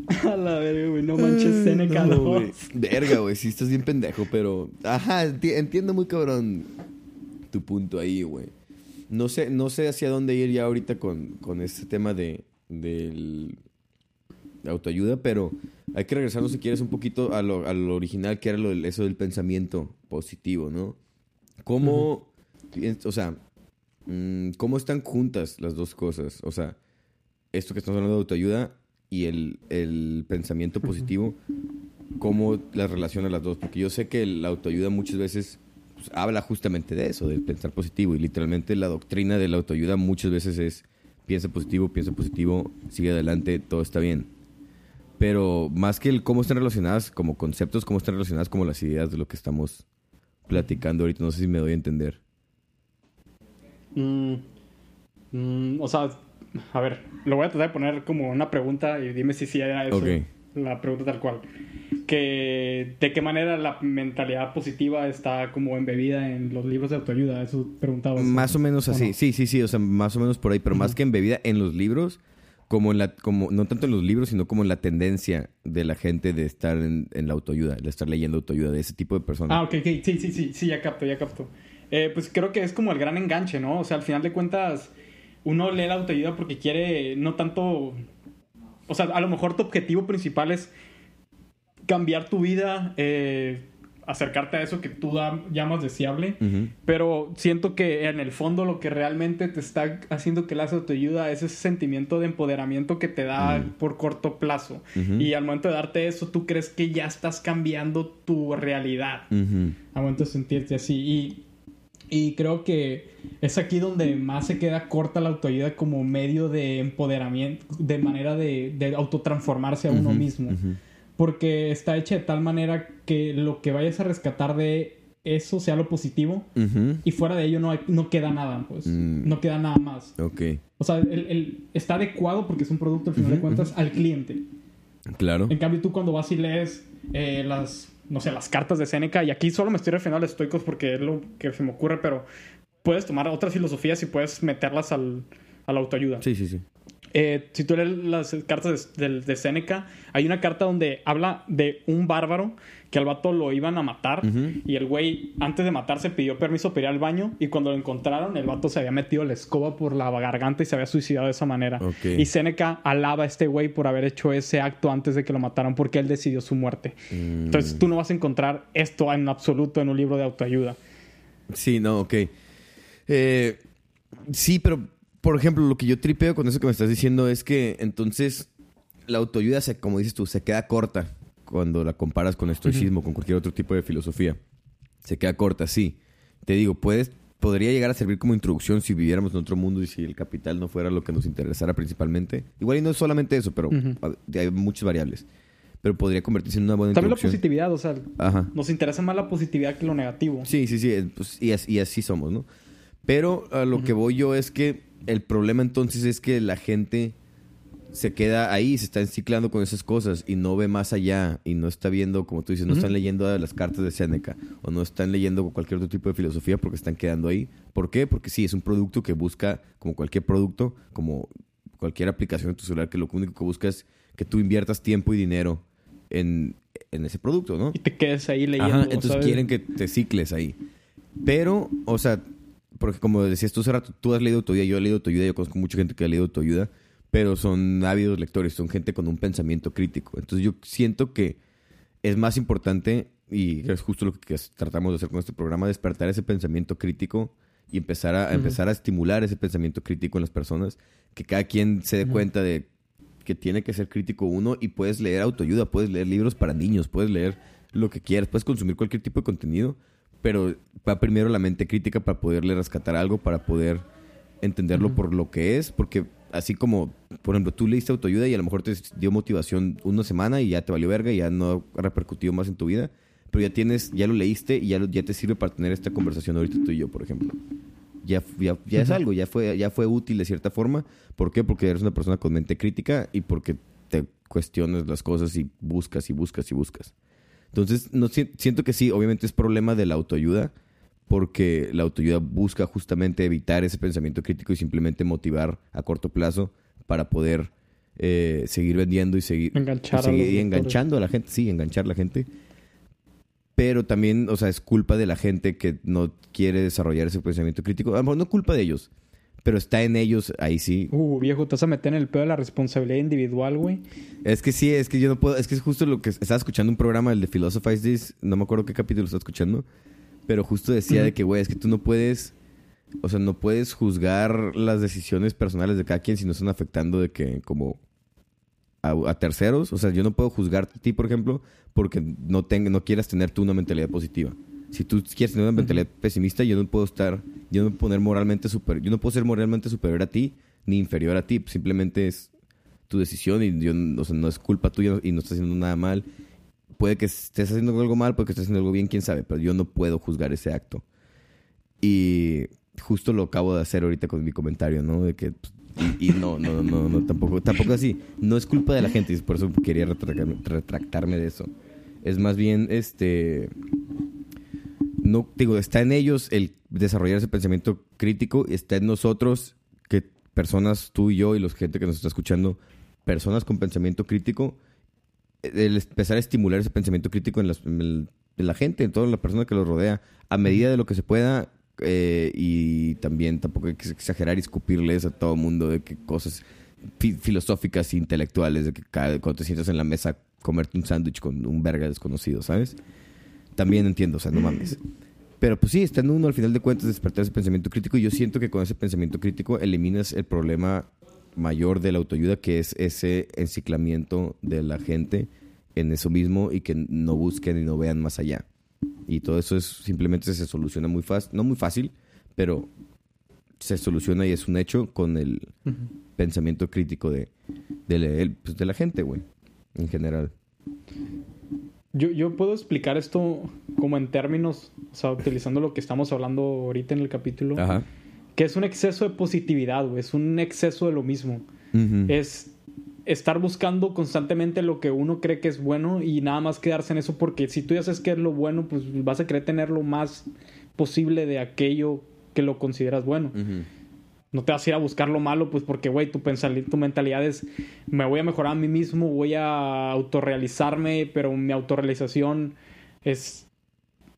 A la verga, güey. No manches Seneca no,
Verga, güey. Sí, estás bien pendejo, pero. Ajá, entiendo muy cabrón tu punto ahí, güey. No sé, no sé hacia dónde ir ya ahorita con, con este tema de, del autoayuda, pero hay que regresarnos si quieres un poquito a lo, a lo original que era lo, eso del pensamiento positivo, ¿no? ¿Cómo, o sea, mm, cómo están juntas las dos cosas? O sea, esto que estamos hablando de autoayuda y el, pensamiento positivo, cómo las relaciona las dos. Porque yo sé que la autoayuda muchas veces pues, habla justamente de eso, del pensar positivo. Y literalmente la doctrina de la autoayuda muchas veces es piensa positivo, piensa positivo, sigue adelante, todo está bien. Pero más que el cómo están relacionadas como conceptos, cómo están relacionadas como las ideas de lo que estamos platicando ahorita. No sé si me doy a entender.
Mm, mm, o sea, a ver, lo voy a tratar de poner como una pregunta y dime si sí era eso. La pregunta tal cual. Que, ¿De qué manera la mentalidad positiva está como embebida en los libros de autoayuda? Eso preguntaba.
Más o menos así. Sí, sí, sí. O sea, más o menos por ahí. Pero más que embebida en los libros, como en la, como, no tanto en los libros, sino como en la tendencia de la gente de estar en, la autoayuda, de estar leyendo autoayuda, de ese tipo de personas.
Ah, ok, ok. Sí, sí, sí. Sí, ya capto, ya capto. Eh, pues creo que es como el gran enganche, ¿no? O sea, al final de cuentas uno lee la autoayuda porque quiere no tanto... O sea, a lo mejor tu objetivo principal es cambiar tu vida, eh, acercarte a eso que tú llamas deseable, pero siento que en el fondo lo que realmente te está haciendo que la autoayuda es ese sentimiento de empoderamiento que te da por corto plazo. Y al momento de darte eso, tú crees que ya estás cambiando tu realidad. Al momento de sentirte así. Y y creo que es aquí donde más se queda corta la autoayuda como medio de empoderamiento, de manera de, de autotransformarse a uno mismo. porque está hecha de tal manera que lo que vayas a rescatar de eso sea lo positivo y fuera de ello no, hay- no queda nada, pues.
Mm.
No queda nada más.
Ok.
O sea, el, el- está adecuado porque es un producto, al final de cuentas, al cliente.
Claro.
En cambio, tú cuando vas y lees eh, las, no sé, las cartas de Seneca, y aquí solo me estoy refiriendo a los estoicos porque es lo que se me ocurre, pero puedes tomar otras filosofías y puedes meterlas al, a la autoayuda.
Sí, sí, sí.
Eh, si tú lees las cartas de, de, de Seneca, hay una carta donde habla de un bárbaro que al vato lo iban a matar y el güey antes de matarse pidió permiso para ir al baño y cuando lo encontraron el vato se había metido la escoba por la garganta y se había suicidado de esa manera. Y Seneca alaba a este güey por haber hecho ese acto antes de que lo mataran porque él decidió su muerte.
Mm.
Entonces tú no vas a encontrar esto en absoluto en un libro de autoayuda.
Sí, no, ok. Eh, sí, pero por ejemplo, lo que yo tripeo con eso que me estás diciendo es que entonces la autoayuda, se, como dices tú, se queda corta cuando la comparas con estoicismo, con cualquier otro tipo de filosofía. Se queda corta, sí. Te digo, puedes, podría llegar a servir como introducción si viviéramos en otro mundo y si el capital no fuera lo que nos interesara principalmente. Igual y no es solamente eso, pero hay muchas variables. Pero podría convertirse en una buena
También la positividad, o sea,
Ajá.
nos interesa más la positividad que lo negativo.
Sí, sí, sí. eh, pues, y, así, y así somos, ¿no? Pero a lo que voy yo es que el problema entonces es que la gente se queda ahí, se está enciclando con esas cosas y no ve más allá y no está viendo, como tú dices, no están leyendo las cartas de Séneca o no están leyendo cualquier otro tipo de filosofía porque están quedando ahí. ¿Por qué? Porque sí, es un producto que busca, como cualquier producto, como cualquier aplicación de tu celular, que lo único que busca es que tú inviertas tiempo y dinero en, en ese producto, ¿no?
Y te quedes ahí leyendo.
Ajá, entonces
¿sabes?
quieren que te cicles ahí. Pero, o sea, porque como decías tú hace rato, tú has leído autoayuda, yo he leído autoayuda, yo conozco mucha gente que ha leído autoayuda, pero son ávidos lectores, son gente con un pensamiento crítico. Entonces yo siento que es más importante, y es justo lo que tratamos de hacer con este programa, despertar ese pensamiento crítico y empezar a, a empezar a estimular ese pensamiento crítico en las personas, que cada quien se dé cuenta de que tiene que ser crítico uno y puedes leer autoayuda, puedes leer libros para niños, puedes leer lo que quieras, puedes consumir cualquier tipo de contenido, pero va primero la mente crítica para poderle rescatar algo, para poder entenderlo por lo que es, porque así como, por ejemplo, tú leíste autoayuda y a lo mejor te dio motivación una semana y ya te valió verga y ya no ha repercutido más en tu vida, pero ya tienes, ya lo leíste y ya, lo- ya te sirve para tener esta conversación ahorita tú y yo, por ejemplo. Ya, ya, ya es algo, ya fue, ya fue útil de cierta forma. ¿Por qué? Porque eres una persona con mente crítica y porque te cuestionas las cosas y buscas y buscas y buscas. Entonces, no si- siento que sí, obviamente es problema de la autoayuda, porque la autoayuda busca justamente evitar ese pensamiento crítico y simplemente motivar a corto plazo para poder eh, seguir vendiendo y seguir,
Enganchar
y enganchando a la gente, sí, enganchar a la gente. Pero también, o sea, es culpa de la gente que no quiere desarrollar ese pensamiento crítico. A lo mejor no culpa de ellos, pero está en ellos, ahí sí.
Uh, viejo, te vas a meter en el pedo de la responsabilidad individual, güey.
Es que sí, es que yo no puedo, es que es justo lo que estaba escuchando un programa, el de Philosophize This, no me acuerdo qué capítulo estaba escuchando, pero justo decía de que, güey, es que tú no puedes, o sea, no puedes juzgar las decisiones personales de cada quien si no están afectando de que, como, a, a terceros. O sea, yo no puedo juzgarte a ti, por ejemplo, porque no, tenga, no quieras tener tú una mentalidad positiva. Si tú quieres tener una mentalidad pesimista, yo no puedo estar, yo no puedo poner moralmente super, yo no puedo ser moralmente superior a ti ni inferior a ti. Simplemente es tu decisión y yo, o sea, no es culpa tuya y no estás haciendo nada mal. Puede que estés haciendo algo mal, puede que estés haciendo algo bien, quién sabe, pero yo no puedo juzgar ese acto. Y justo lo acabo de hacer ahorita con mi comentario, ¿no? De que pues, y, y no, no, no, no, tampoco, tampoco así. No es culpa de la gente, y por eso quería retractarme, retractarme de eso. Es más bien, este, no, digo, está en ellos el desarrollar ese pensamiento crítico, está en nosotros que personas, tú y yo y la gente que nos está escuchando, personas con pensamiento crítico, el empezar a estimular ese pensamiento crítico en, las- la gente, en toda la persona que los rodea, a medida de lo que se pueda. eh, y también tampoco hay que exagerar y escupirles a todo mundo de que cosas fi- filosóficas e intelectuales, de que cada- cuando te sientas en la mesa comerte un sándwich con un verga desconocido, ¿sabes? También entiendo, o sea, no mames. Pero pues sí, está en uno al final de cuentas despertar ese pensamiento crítico y yo siento que con ese pensamiento crítico eliminas el problema mayor de la autoayuda que es ese enciclamiento de la gente en eso mismo y que no busquen y no vean más allá. Y todo eso es simplemente se soluciona muy fácil, no muy fácil, pero se soluciona y es un hecho con el pensamiento crítico de, de, el- pues, de la gente, güey, en general.
Yo, yo puedo explicar esto como en términos, o sea, utilizando lo que estamos hablando ahorita en el capítulo,
Ajá.
que es un exceso de positividad, güey, es un exceso de lo mismo. Es estar buscando constantemente lo que uno cree que es bueno y nada más quedarse en eso porque si tú ya sabes que es lo bueno, pues vas a querer tener lo más posible de aquello que lo consideras bueno.
Ujú.
No te vas a ir a buscar lo malo, pues porque, güey, tu, tu mentalidad es, me voy a mejorar a mí mismo, voy a autorrealizarme, pero mi autorrealización es,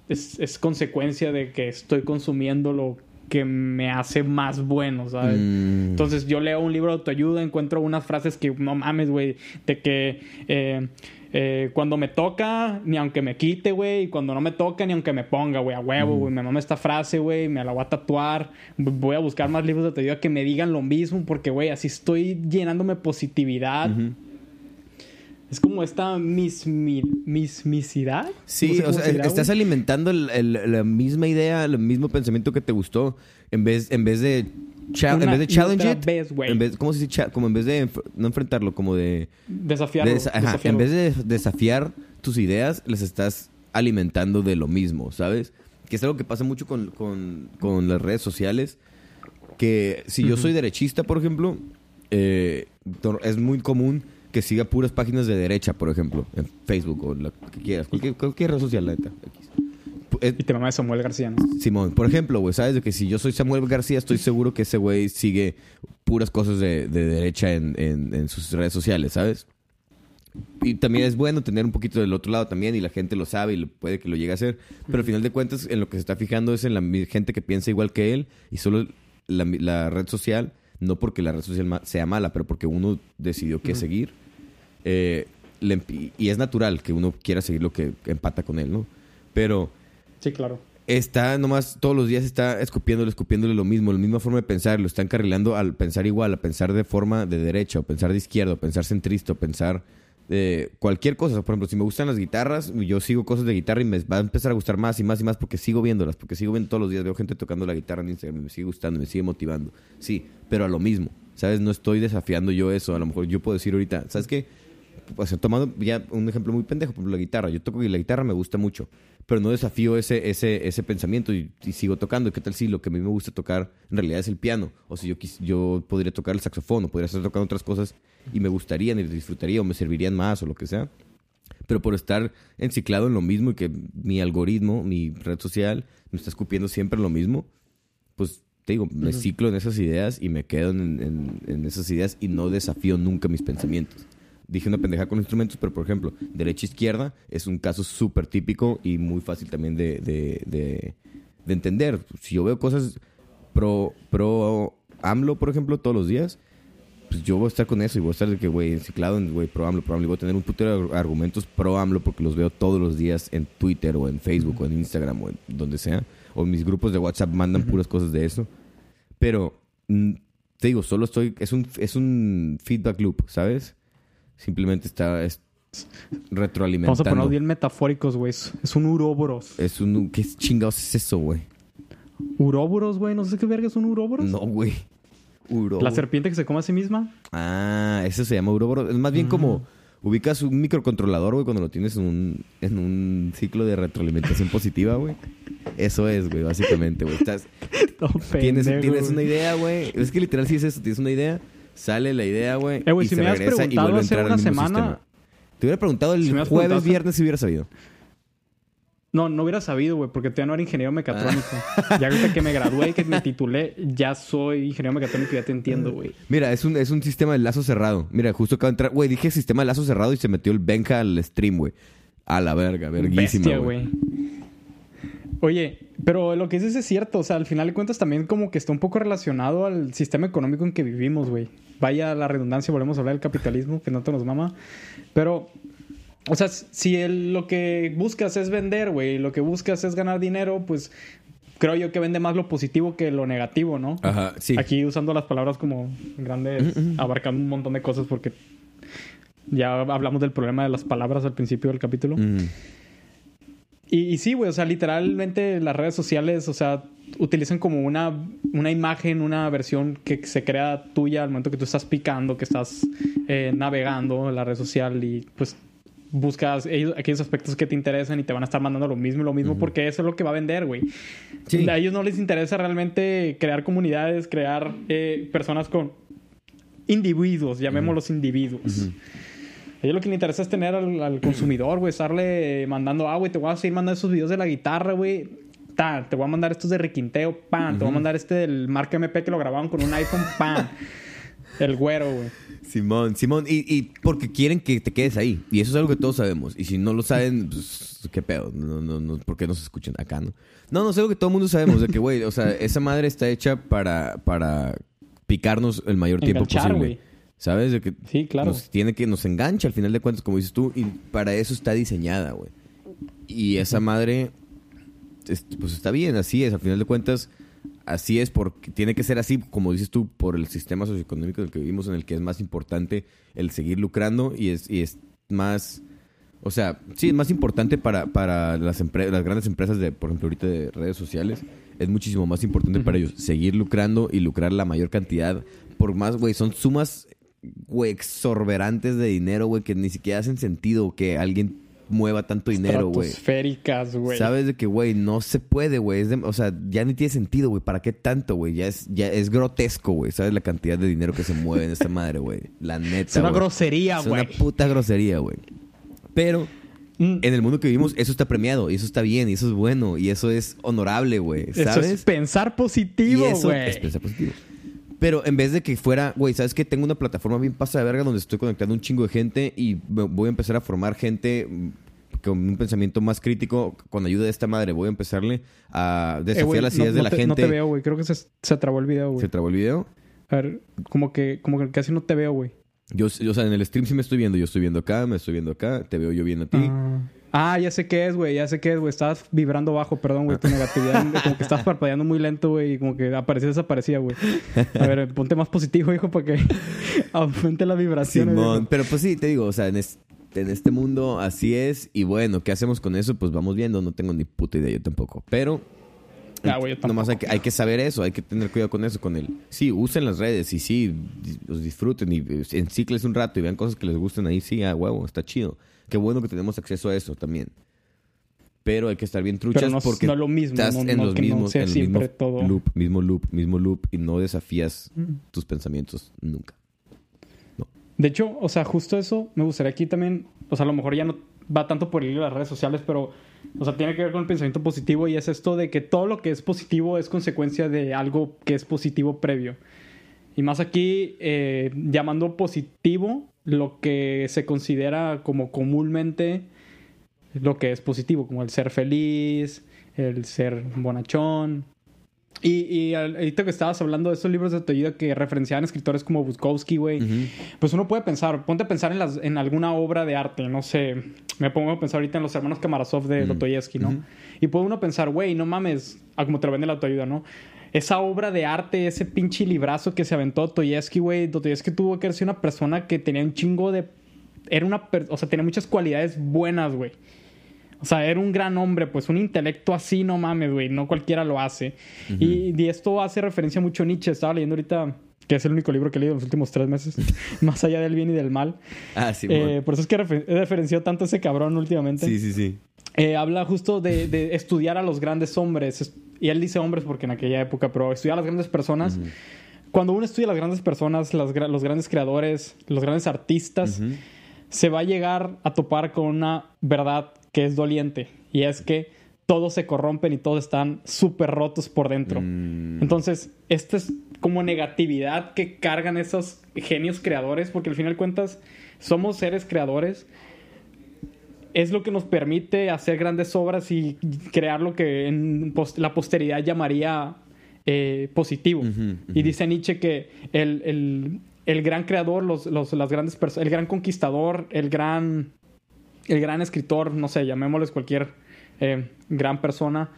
es, es consecuencia de que estoy consumiendo lo que me hace más bueno, ¿sabes?
Mm.
Entonces yo leo un libro de autoayuda, encuentro unas frases que no mames, güey, de que eh, eh, cuando me toca, ni aunque me quite, güey, y cuando no me toca, ni aunque me ponga, güey, a huevo, güey, me mama esta frase, güey, me la voy a tatuar, voy a buscar más libros de autoayuda que me digan lo mismo, porque, güey, así estoy llenándome positividad.
Ujú.
Es como esta mismi, mismicidad.
Sí,
sé
o sea, estás
güey.
alimentando el- el- la misma idea, el mismo pensamiento que te gustó, en vez, en vez de, cha- en
Una
vez de challenge it,
vez,
en vez, ¿cómo se dice? Como en vez de, enf- no enfrentarlo, como de,
Desafiarlo.
de en vez de desafiar tus ideas, les estás alimentando de lo mismo, ¿sabes? Que es algo que pasa mucho con, con- con las redes sociales, que si yo
Ujú.
soy derechista, por ejemplo, eh, es muy común que siga puras páginas de derecha, por ejemplo, en Facebook o la que quieras, cualquier, cualquier red social, la neta. X. Eh,
Y te mamá de Samuel García, ¿no?
Simón, por ejemplo, güey, ¿sabes? De que si yo soy Samuel García, estoy seguro que ese güey sigue puras cosas de, de derecha en, en- en sus redes sociales, ¿sabes? Y también es bueno tener un poquito del otro lado también y la gente lo sabe y lo- puede que lo llegue a hacer. Pero al final de cuentas, en lo que se está fijando es en la gente que piensa igual que él y solo la, red social, no porque la red social sea mala, pero porque uno decidió qué seguir. eh, le y es natural que uno quiera seguir lo que empata con él, ¿no? Pero
Sí, claro.
está nomás todos los días está escupiéndole, escupiéndole lo mismo, la misma forma de pensar, lo está encarrilando al pensar igual, a pensar de forma de derecha, o pensar de izquierda, o pensar centrista, o pensar de cualquier cosa. Por ejemplo, si me gustan las guitarras, yo sigo cosas de guitarra y me va a empezar a gustar más y más y más porque sigo viéndolas, porque sigo viendo todos los días, veo gente tocando la guitarra en Instagram y me sigue gustando, me sigue motivando. Sí, pero a lo mismo, ¿sabes? No estoy desafiando yo eso, a lo mejor yo puedo decir ahorita, ¿sabes qué? Pues tomando ya un ejemplo muy pendejo, por ejemplo, la guitarra. Yo toco y la guitarra me gusta mucho, pero no desafío ese, ese, ese pensamiento y, y sigo tocando. ¿Qué tal si lo que a mí me gusta tocar en realidad es el piano? O si yo, quis- yo podría tocar el saxofón o podría estar tocando otras cosas y me gustarían y disfrutaría o me servirían más o lo que sea. Pero por estar enciclado en lo mismo y que mi algoritmo, mi red social, me está escupiendo siempre en lo mismo, pues te digo, me ciclo en esas ideas y me quedo en, en- en esas ideas y no desafío nunca mis pensamientos. Dije una pendeja con instrumentos, pero por ejemplo, derecha-izquierda es un caso súper típico y muy fácil también de, de- de- de entender. Si yo veo cosas pro, pro AMLO, por ejemplo, todos los días, pues yo voy a estar con eso y voy a estar de que, güey, enciclado en, güey, pro AMLO, pro AMLO. Y voy a tener un putero de argumentos pro AMLO porque los veo todos los días en Twitter o en Facebook o en Instagram o en donde sea. O mis grupos de WhatsApp mandan puras cosas de eso. Pero, mm, te digo, solo estoy... Es un, es un feedback loop, ¿sabes? Simplemente está es
Vamos a
retroalimentando.
ponernos bien metafóricos, güey. Es un uróboros.
Es un... ¿Qué chingados es eso, güey?
¿Uróboros, güey? No sé qué verga es un uróboros.
No, güey. Uro.
La serpiente que se come a sí misma.
Ah, eso se llama Ouroboros. Es más bien como ubicas un microcontrolador, güey, cuando lo tienes en un, en un ciclo de retroalimentación positiva, güey. Eso es, güey, básicamente, güey. Estás-
No,
tienes,
pendejo,
tienes una idea, güey. Es que literal sí es eso. Tienes una idea, sale la idea, güey,
Eh, güey,
y
si
se
me
regresa y vuelve a al
una
mismo
semana-
sistema. Te hubiera preguntado el
Si
jueves,
preguntado
viernes si hubiera sabido.
No, no hubiera sabido, güey, porque todavía no era ingeniero mecatrónico.
Ah.
Ya ahorita que me gradué y que me titulé, ya soy ingeniero mecatrónico ya te entiendo, güey.
Mira, es un, es un sistema de lazo cerrado. Mira, justo acaba de entrar. Güey, dije sistema de lazo cerrado y se metió el Benja al stream, güey. A la verga, verguísima, güey.
Oye, pero lo que dices es cierto. O sea, al final de cuentas también como que está un poco relacionado al sistema económico en que vivimos, güey. Vaya la redundancia, volvemos a hablar del capitalismo, que no te nos mama. Pero, o sea, si el- lo que buscas es vender, güey, lo que buscas es ganar dinero, pues creo yo que vende más lo positivo que lo negativo, ¿no?
Ajá, sí.
Aquí usando las palabras como grandes,
Mm, mm.
abarcando un montón de cosas porque ya hablamos del problema de las palabras al principio del capítulo.
Mm.
Y, y sí, güey, o sea, literalmente las redes sociales, o sea, utilizan como una, una imagen, una versión que se crea tuya al momento que tú estás picando, que estás eh, navegando en la red social y pues buscas ellos- aquellos aspectos que te interesan y te van a estar mandando lo mismo y lo mismo porque eso es lo que va a vender, güey.
Sí.
A ellos no les interesa realmente crear comunidades, crear eh, personas con individuos, llamémoslos individuos. A ellos lo que les interesa es tener al, al consumidor, güey, estarle mandando, ah, güey, te voy a seguir mandando esos videos de la guitarra, güey. Te voy a mandar estos de requinteo, pam. Te voy a mandar este del marca MP que lo grababan con un iPhone, pam. El güero, güey.
Simón, Simón, y, y porque quieren que te quedes ahí. Y eso es algo que todos sabemos. Y si no lo saben, pues, qué pedo. No, no, no, ¿Por qué no se escuchan acá, no? No, no, es algo que todo el mundo sabemos. De que, güey, o sea, esa madre está hecha para, para picarnos el mayor tiempo posible.
güey.
¿Sabes? De que
Sí, claro.
Nos tiene que, nos engancha al final de cuentas, como dices tú. Y para eso está diseñada, güey. Y esa madre, es- pues está bien, así es. Al final de cuentas, así es porque tiene que ser así, como dices tú, por el sistema socioeconómico en el que vivimos, en el que es más importante el seguir lucrando y es, y es más... O sea, sí, es más importante para, para las, las grandes empresas de, por ejemplo, ahorita de redes sociales. Es muchísimo más importante para ellos seguir lucrando y lucrar la mayor cantidad. Por más, güey, son sumas, güey, exorberantes de dinero, güey, que ni siquiera hacen sentido que alguien mueva tanto dinero, güey.
Estratosféricas, güey.
Sabes de que, güey, no se puede, güey. O sea, ya ni tiene sentido, güey. ¿Para qué tanto, güey? Ya es, ya es grotesco, güey. ¿Sabes la cantidad de dinero que se mueve en esta madre, güey? La neta,
Es una
güey.
grosería,
Es una
güey.
puta grosería, güey. Pero
Mm.
en el mundo que vivimos, eso está premiado. Y eso está bien. Y eso es bueno. Y eso es honorable, güey.
Eso
¿Sabes?
es pensar positivo,
eso
güey.
es pensar positivo. Pero en vez de que fuera, güey, ¿sabes qué? Tengo una plataforma bien pasa de verga donde estoy conectando un chingo de gente y voy a empezar a formar gente mm, con un pensamiento más crítico con ayuda de esta madre. Voy a empezarle a
Eh,
desafiar las
no-
ideas de la
te-
gente.
No te veo, güey. Creo que se, se trabó el video, güey.
¿Se trabó el video?
A ver, como que, como que casi no te veo, güey.
Yo, yo, o sea, en el stream sí me estoy viendo. Yo estoy viendo acá, me estoy viendo acá, te veo yo viendo a ti.
Ah. Ah, ya sé qué es, güey. Ya sé qué es, güey. Estabas vibrando bajo, perdón, güey. Tu negatividad. como que estabas parpadeando muy lento, güey. Y como que aparecía, desaparecía, güey. A ver, ponte más positivo, hijo, para que aumente la vibración.
Simón, pero pues sí, te digo, o sea, en, es- en este mundo así es. Y bueno, ¿qué hacemos con eso? Pues vamos viendo. No tengo ni puta idea yo tampoco. Pero
Ah, tampoco.
Nomás hay que, hay que saber eso, hay que tener cuidado con eso, con el... Sí, usen las redes y sí, los disfruten y eh, encicles un rato y vean cosas que les gusten ahí. Sí, ah, huevo, está chido. Qué bueno que tenemos acceso a eso también. Pero hay que estar bien truchas
no
porque
no lo mismo,
estás
no-
en los mismos, en el mismo
todo.
loop, mismo loop, mismo loop y no desafías
Mm.
tus pensamientos nunca.
De hecho, o sea, justo eso me gustaría aquí también, o sea, a lo mejor ya no va tanto por el de las redes sociales, pero, o sea, tiene que ver con el pensamiento positivo y es esto de que todo lo que es positivo es consecuencia de algo que es positivo previo. Y más aquí, eh, llamando positivo lo que se considera como comúnmente lo que es positivo, como el ser feliz, el ser bonachón, y, y ahorita que estabas hablando de estos libros de autoayuda que referenciaban escritores como Bukowski, güey, pues uno puede pensar, ponte a pensar en, las, en alguna obra de arte, no sé, me pongo a pensar ahorita en los hermanos Kamarasov de Dostoyevsky, ¿no? Y puede uno pensar, güey, no mames, a como te lo vende la autoayuda, ¿no? Esa obra de arte, ese pinche librazo que se aventó Dostoyevsky, güey, Dostoyevsky tuvo que ser una persona que tenía un chingo de... Era una... per- O sea, tenía muchas cualidades buenas, güey. O sea, era un gran hombre, pues un intelecto así, no mames, güey, no cualquiera lo hace. y, y esto hace referencia mucho a Nietzsche. Estaba leyendo ahorita, que es el único libro que he leído en los últimos tres meses, más allá del bien y del mal.
Ah, sí,
Eh, por eso es que refer- he referenciado tanto a ese cabrón últimamente.
sí, sí, sí.
Eh, habla justo de, de estudiar a los grandes hombres. Y él dice hombres porque en aquella época, pero estudiar a las grandes personas. Cuando uno estudia a las grandes personas, las los grandes creadores, los grandes artistas, se va a llegar a topar con una verdad que es doliente. Y es que todos se corrompen y todos están súper rotos por dentro.
Mm,
Entonces, esta es como negatividad que cargan esos genios creadores, porque al final de cuentas somos seres creadores. Es lo que nos permite hacer grandes obras y crear lo que en la posteridad llamaría eh, positivo. Y dice Nietzsche que el, el- el gran creador, los, los- las grandes el gran conquistador, el gran, el gran escritor, no sé, llamémosles cualquier eh, gran persona,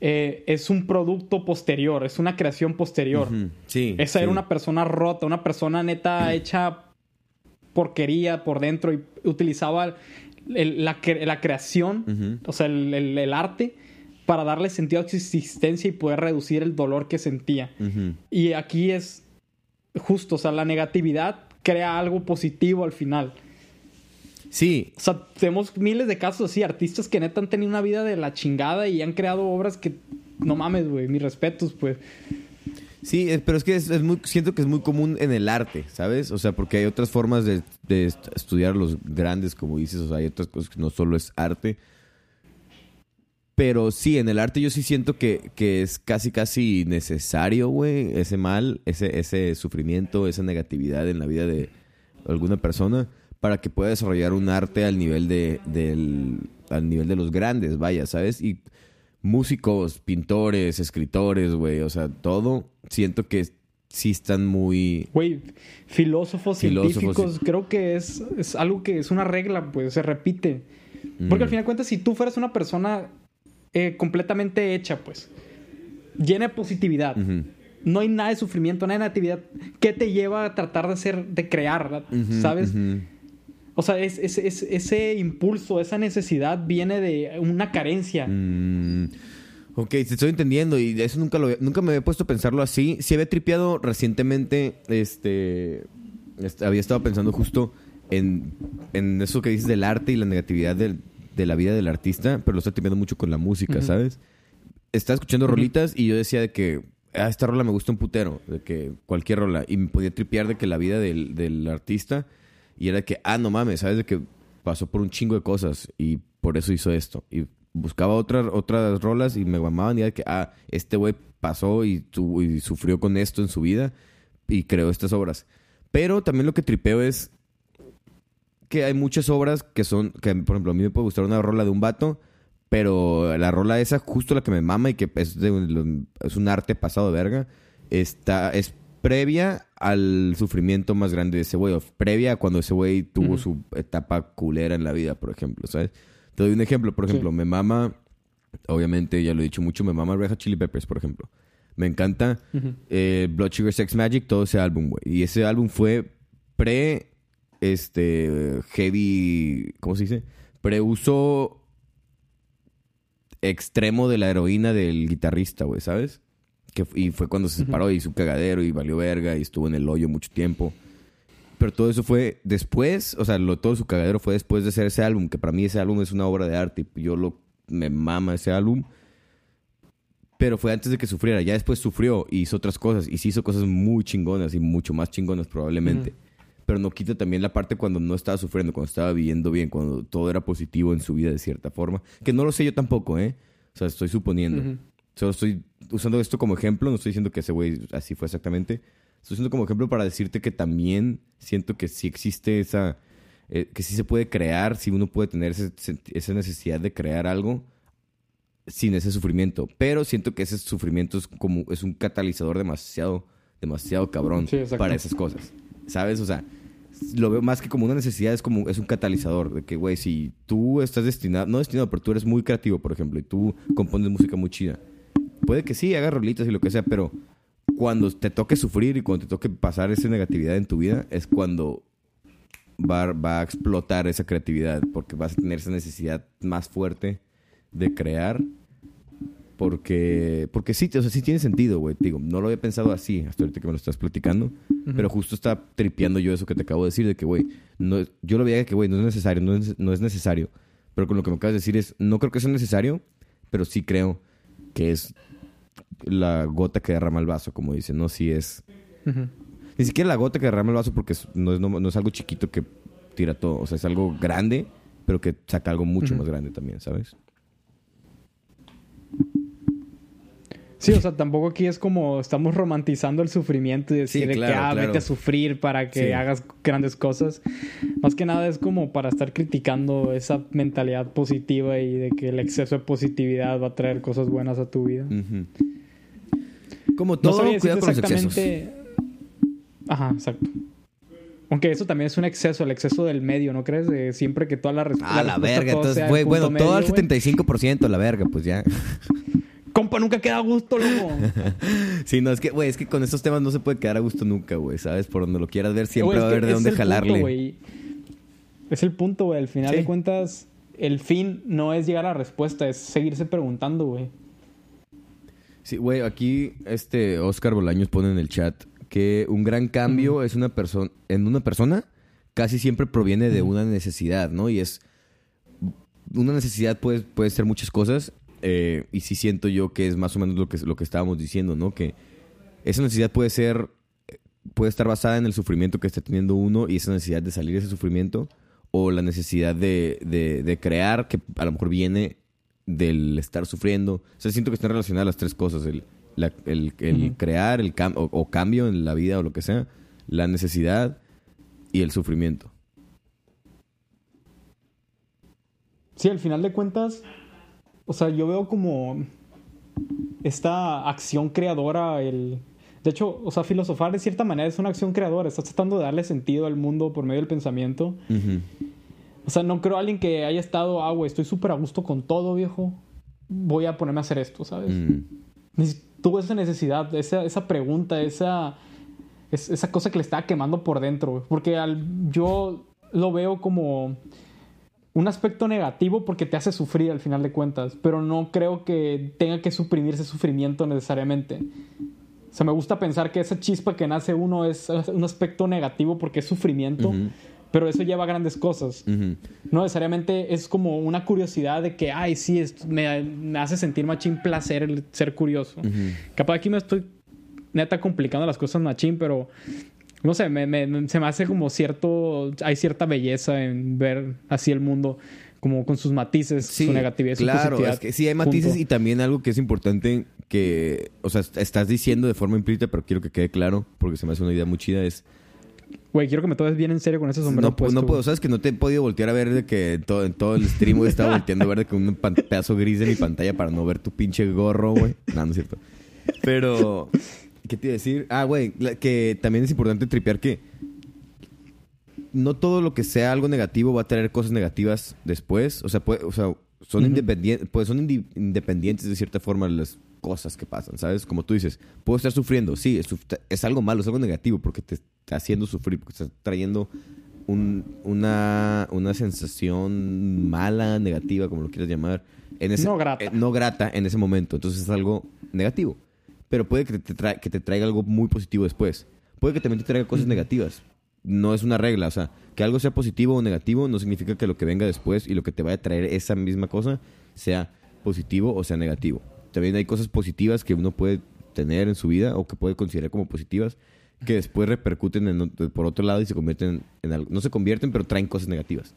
eh, es un producto posterior, es una creación posterior.
Sí.
Esa
sí.
era una persona rota, una persona neta hecha porquería por dentro y utilizaba el- la, cre- la creación, o sea, el, el- el arte, para darle sentido a su existencia y poder reducir el dolor que sentía. Y aquí es justo, o sea, la negatividad crea algo positivo al final.
Sí.
O sea, tenemos miles de casos así, artistas que neta han tenido una vida de la chingada y han creado obras que, no mames, güey, mis respetos, pues.
Sí, pero es que es, muy, siento que es muy común en el arte, ¿sabes? O sea, porque hay otras formas de, de est- estudiar los grandes, como dices, o sea, hay otras cosas que no solo es arte. Pero sí, en el arte yo sí siento que, es casi, casi necesario, güey, ese mal, ese, ese sufrimiento, esa negatividad en la vida de alguna persona para que pueda desarrollar un arte al nivel de, al nivel de los grandes, vaya, ¿sabes? Y músicos, pintores, escritores, güey, o sea, todo, siento que sí están muy...
Güey, filósofos,
Filósofos,
científicos,
sí.
creo que es, es algo que es una regla, pues se repite. Porque al
Mm.
final de cuentas, si tú fueras una persona eh, completamente hecha, pues, llena de positividad, no hay nada de sufrimiento, nada de negatividad, ¿qué te lleva a tratar de hacer, de crear, ¿sabes?
ujú.
O sea, es, es- es- ese impulso, esa necesidad viene de una carencia.
Mm, ok, te estoy entendiendo y de eso nunca, lo, nunca me había puesto a pensarlo así. Sí había tripeado recientemente, este, este, había estado pensando justo en, en eso que dices del arte y la negatividad del- de la vida del artista, pero lo estoy tripeando mucho con la música. ¿sabes? Estaba escuchando rolitas y yo decía de que, ah, esta rola me gusta un putero, de que cualquier rola, y me podía tripear de que la vida del, del artista, y era que, ah, no mames, ¿sabes? De que pasó por un chingo de cosas y por eso hizo esto. Y buscaba otras, otras rolas y me mamaban y era que, ah, este güey pasó y, tu- sufrió con esto en su vida y creó estas obras. Pero también lo que tripeo es que hay muchas obras que son, que por ejemplo a mí me puede gustar una rola de un vato, pero la rola esa, justo la que me mama y que es, es un arte pasado de verga, está, es previa al sufrimiento más grande de ese güey, o previa a cuando ese güey tuvo su etapa culera en la vida, por ejemplo, ¿sabes? Te doy un ejemplo, por
Sí.
ejemplo, me mama, obviamente ya lo he dicho mucho, me mama Red Hot Chili Peppers, por ejemplo. Me encanta eh, Blood Sugar Sex Magic, todo ese álbum, güey. Y ese álbum fue pre, este, heavy, ¿cómo se dice? Preuso extremo de la heroína del guitarrista, güey, ¿sabes? Que, y fue cuando se separó y hizo un cagadero y valió verga y estuvo en el hoyo mucho tiempo. Pero todo eso fue después, o sea, lo, todo su cagadero fue después de hacer ese álbum, que para mí ese álbum es una obra de arte y yo lo, me mama ese álbum. Pero fue antes de que sufriera. Ya después sufrió y hizo otras cosas. Y sí hizo cosas muy chingonas y mucho más chingonas probablemente. Pero no quita también la parte cuando no estaba sufriendo, cuando estaba viviendo bien, cuando todo era positivo en su vida de cierta forma. Que no lo sé yo tampoco, ¿eh? O sea, estoy suponiendo.
Ujú.
Solo estoy usando esto como ejemplo. No estoy diciendo que ese güey así fue exactamente. Estoy usando como ejemplo para decirte que también siento que sí existe esa... eh, que sí se puede crear, si uno puede tener ese- esa necesidad de crear algo sin ese sufrimiento. Pero siento que ese sufrimiento es como es un catalizador demasiado, demasiado cabrón
Sí,
para esas cosas. ¿Sabes? O sea, lo veo más que como una necesidad, es como es un catalizador. De que, güey, si tú estás destinado, no destinado, pero tú eres muy creativo, por ejemplo, y tú compones música muy chida. Puede que sí, hagas rolitas y lo que sea, pero cuando te toque sufrir y cuando te toque pasar esa negatividad en tu vida, es cuando va, va a explotar esa creatividad, porque vas a tener esa necesidad más fuerte de crear. Porque, porque sí, o sea, sí tiene sentido, güey. Digo, no lo había pensado así hasta ahorita que me lo estás platicando. Pero justo está tripeando yo eso que te acabo de decir, de que, güey, no, yo lo veía que, güey, no es necesario, no es, no es necesario. Pero con lo que me acabas de decir es, no creo que sea necesario, pero sí creo que es la gota que derrama el vaso, como dicen, ¿no? Sí es... Ni siquiera la gota que derrama el vaso porque no, es, no, no es algo chiquito que tira todo. O sea, es algo grande, pero que saca algo mucho más grande también, ¿sabes?
Sí, o sea, tampoco aquí es como estamos romantizando el sufrimiento y decir
Sí,
que ah,
claro.
vete a sufrir para que
Sí.
hagas grandes cosas. Más que nada es como para estar criticando esa mentalidad positiva y de que el exceso de positividad va a traer cosas buenas a tu vida.
Como
No
todo,
sabría
cuidado con los excesos.
Ajá, exacto. Aunque eso también es un exceso, el exceso del medio, ¿no crees? De siempre que toda la, res-
Ah, la
respuesta
verga. Entonces, güey, bueno, todo al
medio, güey.
75%, la verga, pues ya.
Compa, nunca queda a gusto, loco.
sí, no, es que, güey, es que con estos temas no se puede quedar a gusto nunca, güey, ¿sabes? Por donde lo quieras ver, siempre va a haber de dónde
punto,
jalarle.
es el punto, güey. Al final
Sí.
de cuentas, el fin no es llegar a la respuesta, es seguirse preguntando, güey.
Sí, güey, aquí este Oscar Bolaños pone en el chat que un gran cambio es una persona en una persona casi siempre proviene de una necesidad, ¿no? Y es... Una necesidad puede, puede ser muchas cosas eh, y sí siento yo que es más o menos lo que, lo que estábamos diciendo, ¿no? Que esa necesidad puede ser... Puede estar basada en el sufrimiento que está teniendo uno y esa necesidad de salir de ese sufrimiento o la necesidad de, de, de crear que a lo mejor viene del estar sufriendo. O sea, siento que están relacionadas las tres cosas. El, la- el, crear el cam- o, o cambio en la vida o lo que sea. La necesidad y el sufrimiento.
Sí, al final de cuentas, o sea, yo veo como esta acción creadora, el... De hecho, o sea, filosofar de cierta manera es una acción creadora. Estás tratando de darle sentido al mundo por medio del pensamiento. O sea, no creo a alguien que haya estado, ah, güey, estoy súper a gusto con todo, viejo. Voy a ponerme a hacer esto, ¿sabes?
Mm.
Tuvo esa necesidad, esa, esa pregunta, esa, es- esa cosa que le estaba quemando por dentro. güey. Porque al, yo lo veo como un aspecto negativo porque te hace sufrir al final de cuentas. Pero no creo que tenga que suprimir ese sufrimiento necesariamente. O sea, me gusta pensar que esa chispa que nace uno es un aspecto negativo porque es sufrimiento. Pero eso lleva a grandes cosas. No necesariamente es como una curiosidad de que, ay, sí, me, me hace sentir machín placer el ser curioso. Capaz aquí me estoy neta complicando las cosas machín, pero no sé, me, me- se me hace como cierto, hay cierta belleza en ver así el mundo, como con sus matices, su negatividad su
claro,
positividad.
es que sí hay matices y también algo que es importante que, o sea, est- estás diciendo de forma implícita, pero quiero que quede claro, porque se me hace una idea muy chida, es...
Güey, quiero que me tomes bien en serio con ese sombrero
No, pu-
puesto,
no puedo, sabes que no te he podido voltear a ver de que en todo, en todo el stream güey, estaba volteando a ver de que un pedazo gris de mi pantalla para no ver tu pinche gorro, güey. No, no es cierto. Pero, ¿qué te iba a decir? Ah, güey, que también es importante tripear que no todo lo que sea algo negativo va a traer cosas negativas después. O sea, puede- o sea son, independientes, pues son indi- independientes de cierta forma las cosas que pasan, ¿sabes? Como tú dices, puedo estar sufriendo, sí, es, suf- es algo malo, es algo negativo porque te está haciendo sufrir, porque está trayendo un- una, una sensación mala, negativa, como lo quieras llamar. En ese,
No grata.
eh, no grata en ese momento, entonces es algo negativo. Pero puede que te, tra- que te traiga algo muy positivo después. Puede que también te traiga cosas negativas. No es una regla, o sea, que algo sea positivo o negativo no significa que lo que venga después y lo que te vaya a traer esa misma cosa sea positivo o sea negativo. También hay cosas positivas que uno puede tener en su vida o que puede considerar como positivas que después repercuten en por otro lado y se convierten en algo. No se convierten, pero traen cosas negativas.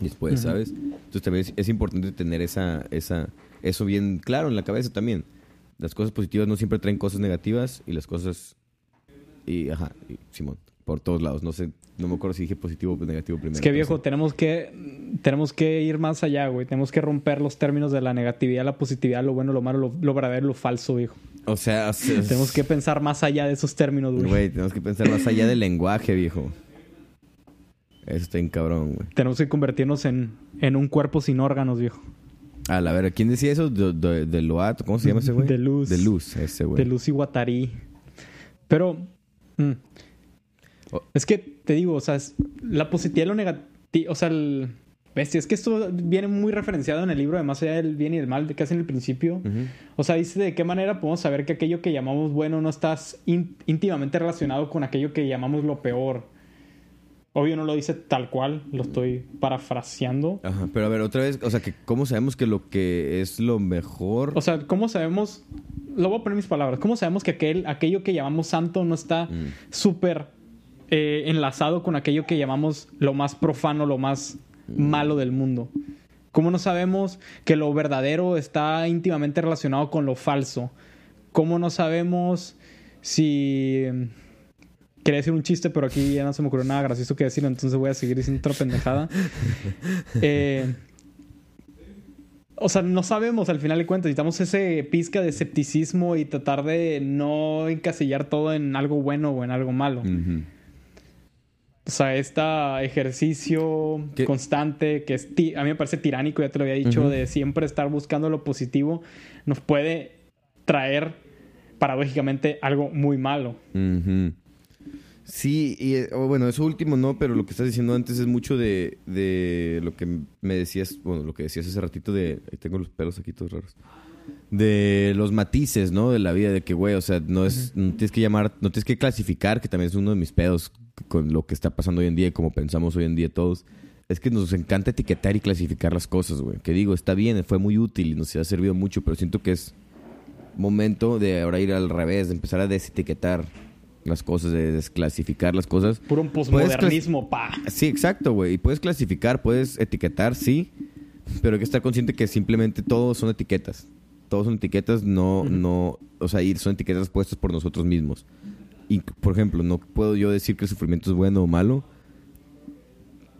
Después. ¿sabes? Entonces también es, es importante tener esa, esa, eso bien claro en la cabeza también. Las cosas positivas no siempre traen cosas negativas y las cosas... Y, ajá, y, Simón, por todos lados. No sé, no me acuerdo si dije positivo o negativo primero.
Es que viejo,
sí.
tenemos que tenemos que ir más allá, güey. Tenemos que romper los términos de la negatividad, la positividad, lo bueno, lo malo, lo, lo verdadero, lo falso, viejo.
O sea, o sea,
Tenemos que pensar más allá de esos términos, güey.
Güey, tenemos que pensar más allá del lenguaje, viejo. Eso está bien cabrón, güey.
Tenemos que convertirnos en, en un cuerpo sin órganos, viejo.
A la ver, ¿quién decía eso? De, de, de Loat, ¿cómo se llama ese güey?
De Luz.
De Luz, ese güey.
De Lucy Guattari. Pero. mm. Es que te digo, o sea, es- la positividad y lo negativo. O sea, el. Bestia, es que esto viene muy referenciado en el libro de Más allá del bien y del mal, de que hace en el principio. O sea, dice de qué manera podemos saber que aquello que llamamos bueno no está ín- íntimamente relacionado con aquello que llamamos lo peor. Obvio no lo dice tal cual, lo estoy parafraseando.
Ajá, pero a ver, otra vez, o sea, que ¿cómo sabemos que lo que es lo mejor...
O sea, ¿cómo sabemos? Lo voy a poner en mis palabras. ¿Cómo sabemos que aquel, aquello que llamamos santo no está
Mm.
súper eh, enlazado con aquello que llamamos lo más profano, lo más malo del mundo? ¿Cómo no sabemos que lo verdadero está íntimamente relacionado con lo falso? ¿Cómo no sabemos si... Quería decir un chiste, pero aquí ya no se me ocurrió nada gracioso que decir, entonces voy a seguir diciendo otra pendejada. Eh, o sea, no sabemos al final de cuentas. Necesitamos ese pizca de escepticismo y tratar de no encasillar todo en algo bueno o en algo malo.
Ujú.
O sea, este ejercicio
¿Qué?
constante que es ti- a mí me parece tiránico, ya te lo había dicho, de siempre estar buscando lo positivo, nos puede traer paradójicamente algo muy malo.
Sí, y bueno, eso último no, pero lo que estás diciendo antes es mucho de, de lo que me decías, bueno, lo que decías hace ratito de... Tengo los pelos aquí todos raros. de los matices, ¿no? De la vida, de que, güey, o sea, no es, no tienes que llamar, no tienes que clasificar, que también es uno de mis pedos con lo que está pasando hoy en día y como pensamos hoy en día todos. Es que nos encanta etiquetar y clasificar las cosas, güey. Que digo, está bien, fue muy útil y nos ha servido mucho, pero siento que es momento de ahora ir al revés, de empezar a desetiquetar las cosas, de desclasificar las cosas.
Puro un posmodernismo, pa.
Sí, exacto, güey. Y puedes clasificar, puedes etiquetar, sí, pero hay que estar consciente que simplemente todos son etiquetas. Todos son etiquetas, no, no, o sea, y son etiquetas puestas por nosotros mismos. Y, por ejemplo, no puedo yo decir que el sufrimiento es bueno o malo,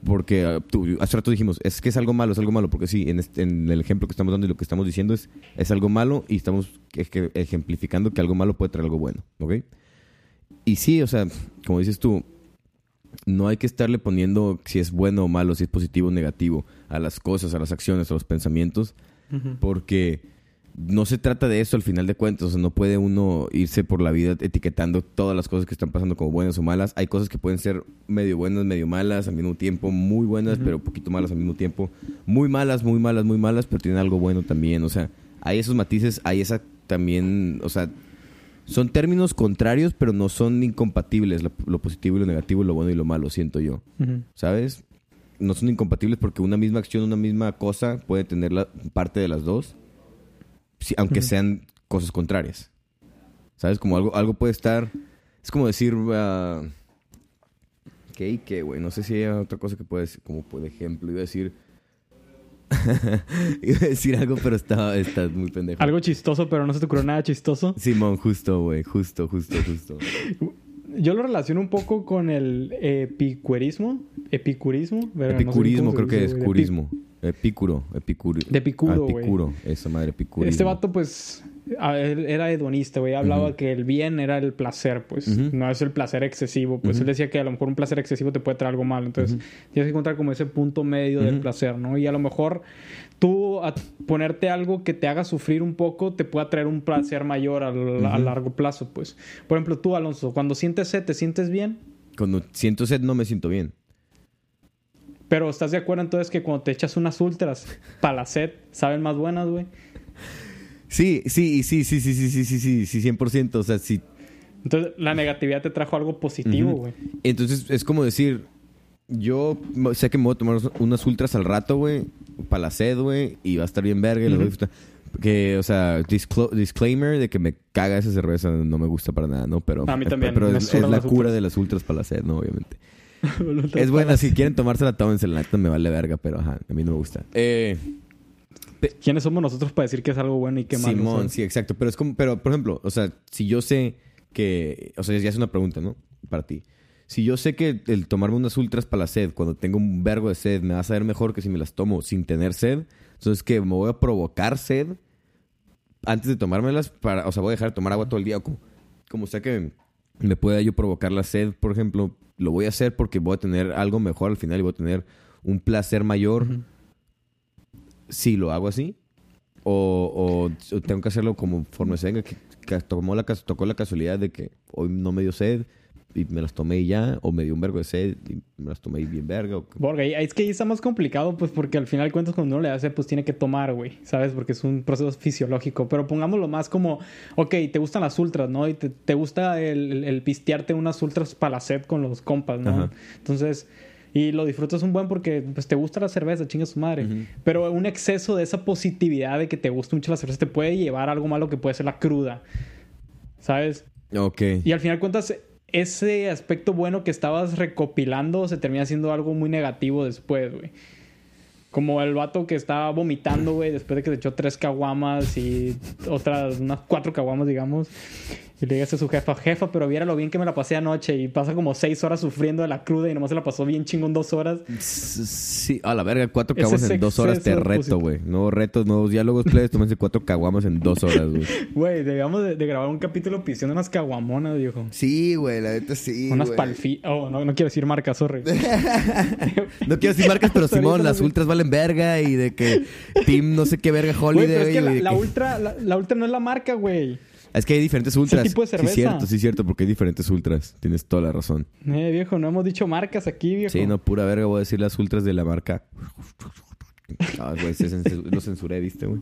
porque ah, tú- hace rato dijimos, es que es algo malo, es algo malo, porque sí, en, este- en el ejemplo que estamos dando y lo que estamos diciendo es, es algo malo y estamos ejemplificando que algo malo puede traer algo bueno, ¿ok? Y sí, o sea, como dices tú, no hay que estarle poniendo si es bueno o malo, si es positivo o negativo a las cosas, a las acciones, a los pensamientos, porque no se trata de eso al final de cuentas. O sea, no puede uno irse por la vida etiquetando todas las cosas que están pasando como buenas o malas. Hay cosas que pueden ser medio buenas, medio malas al mismo tiempo, muy buenas, pero poquito malas al mismo tiempo, muy malas, muy malas, muy malas, pero tienen algo bueno también. O sea, hay esos matices, hay esa también, o sea, son términos contrarios, pero no son incompatibles, lo, lo positivo y lo negativo, lo bueno y lo malo, siento yo. ¿Sabes? No son incompatibles porque una misma acción, una misma cosa puede tener la parte de las dos, aunque sean cosas contrarias. ¿Sabes? Como algo, algo puede estar... Es como decir... ¿Qué y qué, güey? No sé si hay otra cosa que puede decir, como por ejemplo, iba a decir... iba a decir algo, pero está, está muy pendejo.
Algo chistoso, pero no se te ocurrió nada chistoso.
Simón, justo, güey. Justo, justo, justo.
Yo lo relaciono un poco con el epicurismo. Epicurismo. verga, no sé ni
Epicurismo, creo que es curismo. Epicuro, epicuro.
De Epicuro,
Ah. Epicuro, esa madre, epicurismo.
Este vato, pues, era hedonista, güey. Hablaba que el bien era el placer, pues. No es el placer excesivo. Pues él decía que a lo mejor un placer excesivo te puede traer algo malo. Entonces, tienes que encontrar como ese punto medio del placer, ¿no? Y a lo mejor tú a ponerte algo que te haga sufrir un poco te pueda traer un placer mayor al- a largo plazo, pues. Por ejemplo, tú, Alonso, cuando sientes sed, ¿te sientes bien?
Cuando siento sed no me siento bien.
Pero ¿estás de acuerdo entonces que cuando te echas unas ultras para la sed, saben más buenas, güey?
Sí, sí, sí, sí, sí, sí, sí, sí, sí, sí, 100%. O sea, sí.
Entonces, la negatividad te trajo algo positivo, güey.
Entonces es como decir, yo sé que me voy a tomar unas ultras al rato, güey, para la sed, güey, y va a estar bien verga y lo voy a
Ujú.
disfrutar. Que, o sea, disclaimer de que me caga esa cerveza, no me gusta para nada, ¿no? Pero,
A mí también,
pero es, la cura
ultras.
de las ultras para la sed, ¿no? Obviamente. Es buena, si quieren tomársela, tómensela, la neta me vale verga, pero ajá, a mí no me gusta. Eh,
¿Quiénes somos nosotros para decir que es algo bueno y qué malo?
Simón, sí, exacto. Pero es como, pero por ejemplo, o sea, si yo sé que, o sea, ya es una pregunta, ¿no? Para ti. Si yo sé que el tomarme unas ultras para la sed, cuando tengo un vergo de sed, me va a saber mejor que si me las tomo sin tener sed, entonces que me voy a provocar sed antes de tomármelas para, o sea, voy a dejar de tomar agua todo el día, o como, como sea que me pueda yo provocar la sed, por ejemplo, lo voy a hacer porque voy a tener algo mejor al final y voy a tener un placer mayor si lo hago así o, o- o tengo que hacerlo como se venga que, que tomó la, tocó la casualidad de que hoy no me dio sed y me las tomé y ya o me dio un vergo de sed y me las tomé y bien verga o-
Borga, es que ahí está más complicado, pues, porque al final cuentas, cuando uno le hace, pues tiene que tomar, güey, ¿sabes? Porque es un proceso fisiológico. Pero pongámoslo más como, ok, te gustan las ultras, ¿no? Y te, te gusta el, el- pistearte unas ultras para la sed con los compas, ¿no?
Ajá.
Entonces, y lo disfrutas un buen porque, pues, te gusta la cerveza, chinga su madre. Pero un exceso de esa positividad de que te gusta mucho la cerveza te puede llevar a algo malo que puede ser la cruda, ¿sabes?
ok
Y al final cuentas, ese aspecto bueno que estabas recopilando se termina siendo algo muy negativo después, güey. Como el vato que estaba vomitando, güey, después de que se echó tres caguamas y otras, unas cuatro caguamas, digamos. Y le dice a su jefa, jefa, pero viera lo bien que me la pasé anoche. Y pasa como seis horas sufriendo de la cruda y nomás se la pasó bien chingón dos horas.
Sí a la verga cuatro caguamas en dos horas te reto güey nuevos retos nuevos diálogos plebes tómense cuatro caguamas en dos horas güey
Güey, debíamos de, de grabar un capítulo pidiendo unas caguamonas, viejo.
sí güey la neta sí
unas palfi... Oh, no, no quiero decir marca, sorry.
no quiero decir marcas pero Simón las ultras valen verga y de que Team no sé qué verga Holiday
pero es que
güey,
la, la ultra, la, la ultra no es la marca, güey.
Es que hay diferentes ultras.
tipo de
Sí,
cerveza.
cierto, sí, cierto, porque hay diferentes ultras. Tienes toda la razón.
Eh, viejo, no hemos dicho marcas aquí, viejo.
Sí, no, pura verga, voy a decir las ultras de la marca. Ah, güey, lo censuré, ¿viste, güey?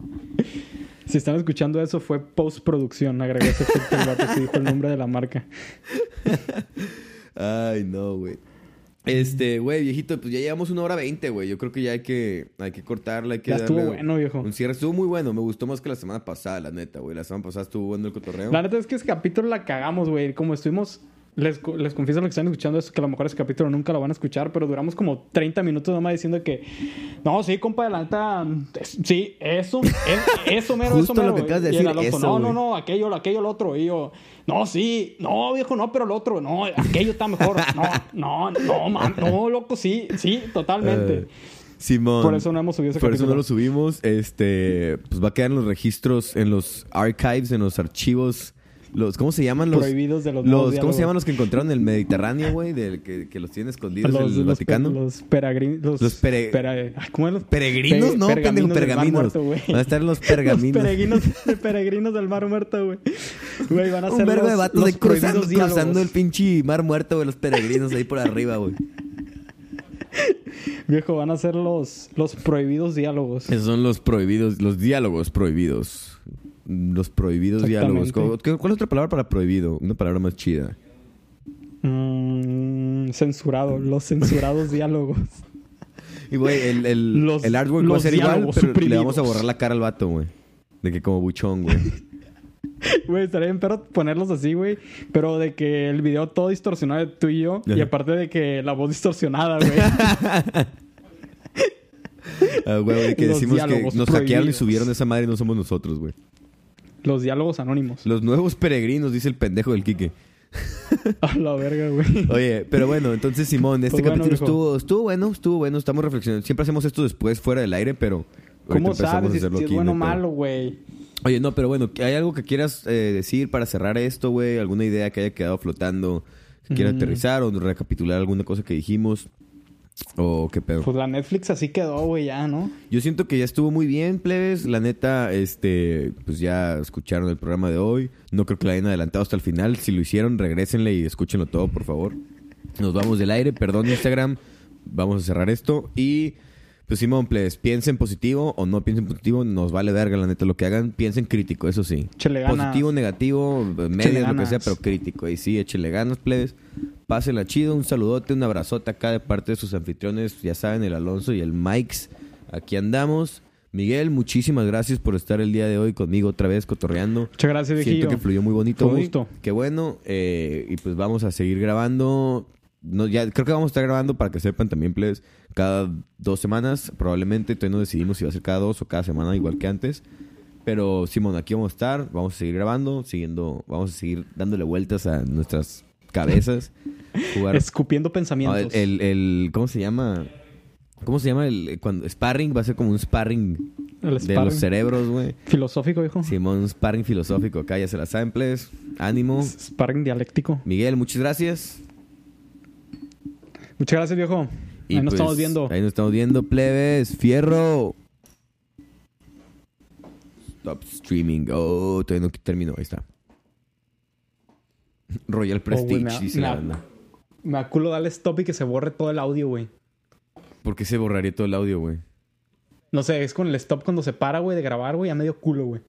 Si están escuchando eso, fue postproducción. Agregó ese efecto el vato que dijo el nombre de la marca.
Ay, no, güey. Este, güey, viejito, pues ya llevamos una hora veinte, güey. Yo creo que ya hay que, hay que cortarla, hay que
Ya estuvo
darle
bueno, viejo.
Un cierre estuvo muy bueno, me gustó más que la semana pasada, la neta, güey. La semana pasada estuvo bueno el cotorreo.
La neta es que ese capítulo la cagamos, güey. Como estuvimos. Les, les confieso lo que están escuchando es que a lo mejor ese capítulo nunca lo van a escuchar, pero duramos como 30 minutos nomás diciendo que. No, sí, compa, de la es- Sí, eso. es- eso mero,
Justo
eso mero.
lo que acabas de
el
decir,
Alonso,
eso,
no, no, no, aquello, aquello, lo otro. Y yo, no, sí, no, viejo, no, pero el otro, no, aquello está mejor. No, no, no, man, no, loco, sí, sí, totalmente.
Eh, Simón.
Por eso no hemos subido ese
Por eso no lo subimos. Este, pues va a quedar en los registros, en los archives, en los archivos. Los, ¿Cómo se llaman los?
Prohibidos de los
los ¿Cómo se llaman los que encontraron en el Mediterráneo, güey? Del que, que los tienen escondidos
los,
en el
los,
Vaticano.
Los peregrinos. Los,
Los pere-
ay, ¿Cómo los
Peregrinos,
pe-
no,
Mar
pergaminos.
Muerto, güey.
Van a estar los
Los
pergaminos.
peregrinos, peregrinos del Mar Muerto, güey. Güey, van a ser
Un vergo
los,
de vatos ahí cruzando,
prohibidos diálogos.
cruzando el pinche mar muerto, güey. Los peregrinos ahí por arriba, güey.
Viejo, van a ser los, los prohibidos diálogos.
Esos son los prohibidos, los diálogos prohibidos. Los prohibidos diálogos. ¿Cuál es otra palabra para prohibido? Una palabra más chida.
Mm, censurado, los censurados diálogos.
Y, güey, el, el,
Los-
el artwork va a
los
ser igual, pero le vamos a borrar la cara al vato, güey. De que como buchón, güey.
Güey, estaría bien pero ponerlos así, güey. Pero de que el video todo distorsionado de tú y yo. Y aparte de que la voz distorsionada, güey.
Ah, güey, que
Los
decimos que nos hackearon y subieron esa madre y no somos nosotros, güey.
Los diálogos anónimos.
Los nuevos peregrinos, dice el pendejo del Quique.
A la verga, güey.
Oye, pero bueno, entonces Simón, este
Pues
capítulo estuvo, estuvo bueno, estuvo bueno, estamos reflexionando. Siempre hacemos esto después, fuera del aire, pero.
¿Cómo sabes si es bueno o malo, güey?
Oye, no, pero bueno, ¿hay algo que quieras eh, decir para cerrar esto, güey? ¿Alguna idea que haya quedado flotando? ¿Que
Mm.
aterrizar o recapitular alguna cosa que dijimos? ¿O qué pedo?
Pues la Netflix así quedó, güey, ya, ¿no?
Yo siento que ya estuvo muy bien, plebes. La neta, este, pues ya escucharon el programa de hoy. No creo que la hayan adelantado hasta el final. Si lo hicieron, regrésenle y escúchenlo todo, por favor. Nos vamos del aire. Perdón, Instagram. Vamos a cerrar esto. Y, pues Simón, plebes, piensen positivo o no piensen positivo. Nos vale verga, la neta, lo que hagan. Piensen crítico, eso sí.
Échale ganas.
Positivo, negativo, medias, lo que sea, pero crítico. Y sí, échele ganas, plebes. Pásenla chido. Un saludote, un abrazote acá de parte de sus anfitriones. Ya saben, el Alonso y el Mikes. Aquí andamos. Miguel, muchísimas gracias por estar el día de hoy conmigo otra vez cotorreando.
Muchas gracias,
Siento que fluyó muy bonito
Fue
hoy.
gusto.
Qué bueno. eh, y pues vamos a seguir grabando. No, ya, creo que vamos a estar grabando para que sepan también, plebes, cada dos semanas. Probablemente todavía no decidimos si va a ser cada dos o cada semana, igual que antes. Pero Simón, aquí vamos a estar, vamos a seguir grabando, siguiendo, vamos a seguir dándole vueltas a nuestras cabezas. Jugar
Escupiendo pensamientos.
el, el, el- ¿cómo se llama? ¿Cómo se llama el cuando sparring va a ser como un sparring,
El
de los cerebros, güey?
Filosófico, viejo.
Simón, un sparring filosófico acá, ya se la saben, please. Ánimo.
Sparring dialéctico.
Miguel, muchas gracias.
Muchas gracias, viejo.
Y
Ahí nos
pues,
estamos viendo.
Ahí nos estamos viendo, plebes. Fierro. Stop streaming. Oh, todavía no terminó. Ahí está. Royal Prestige,
Oh, me-
dice la
me-
banda.
Me aculo darle stop y que se borre todo el audio, güey.
¿Por qué se borraría todo el audio, güey?
No sé, es con el stop cuando se para, güey, de grabar, güey, a medio culo, güey.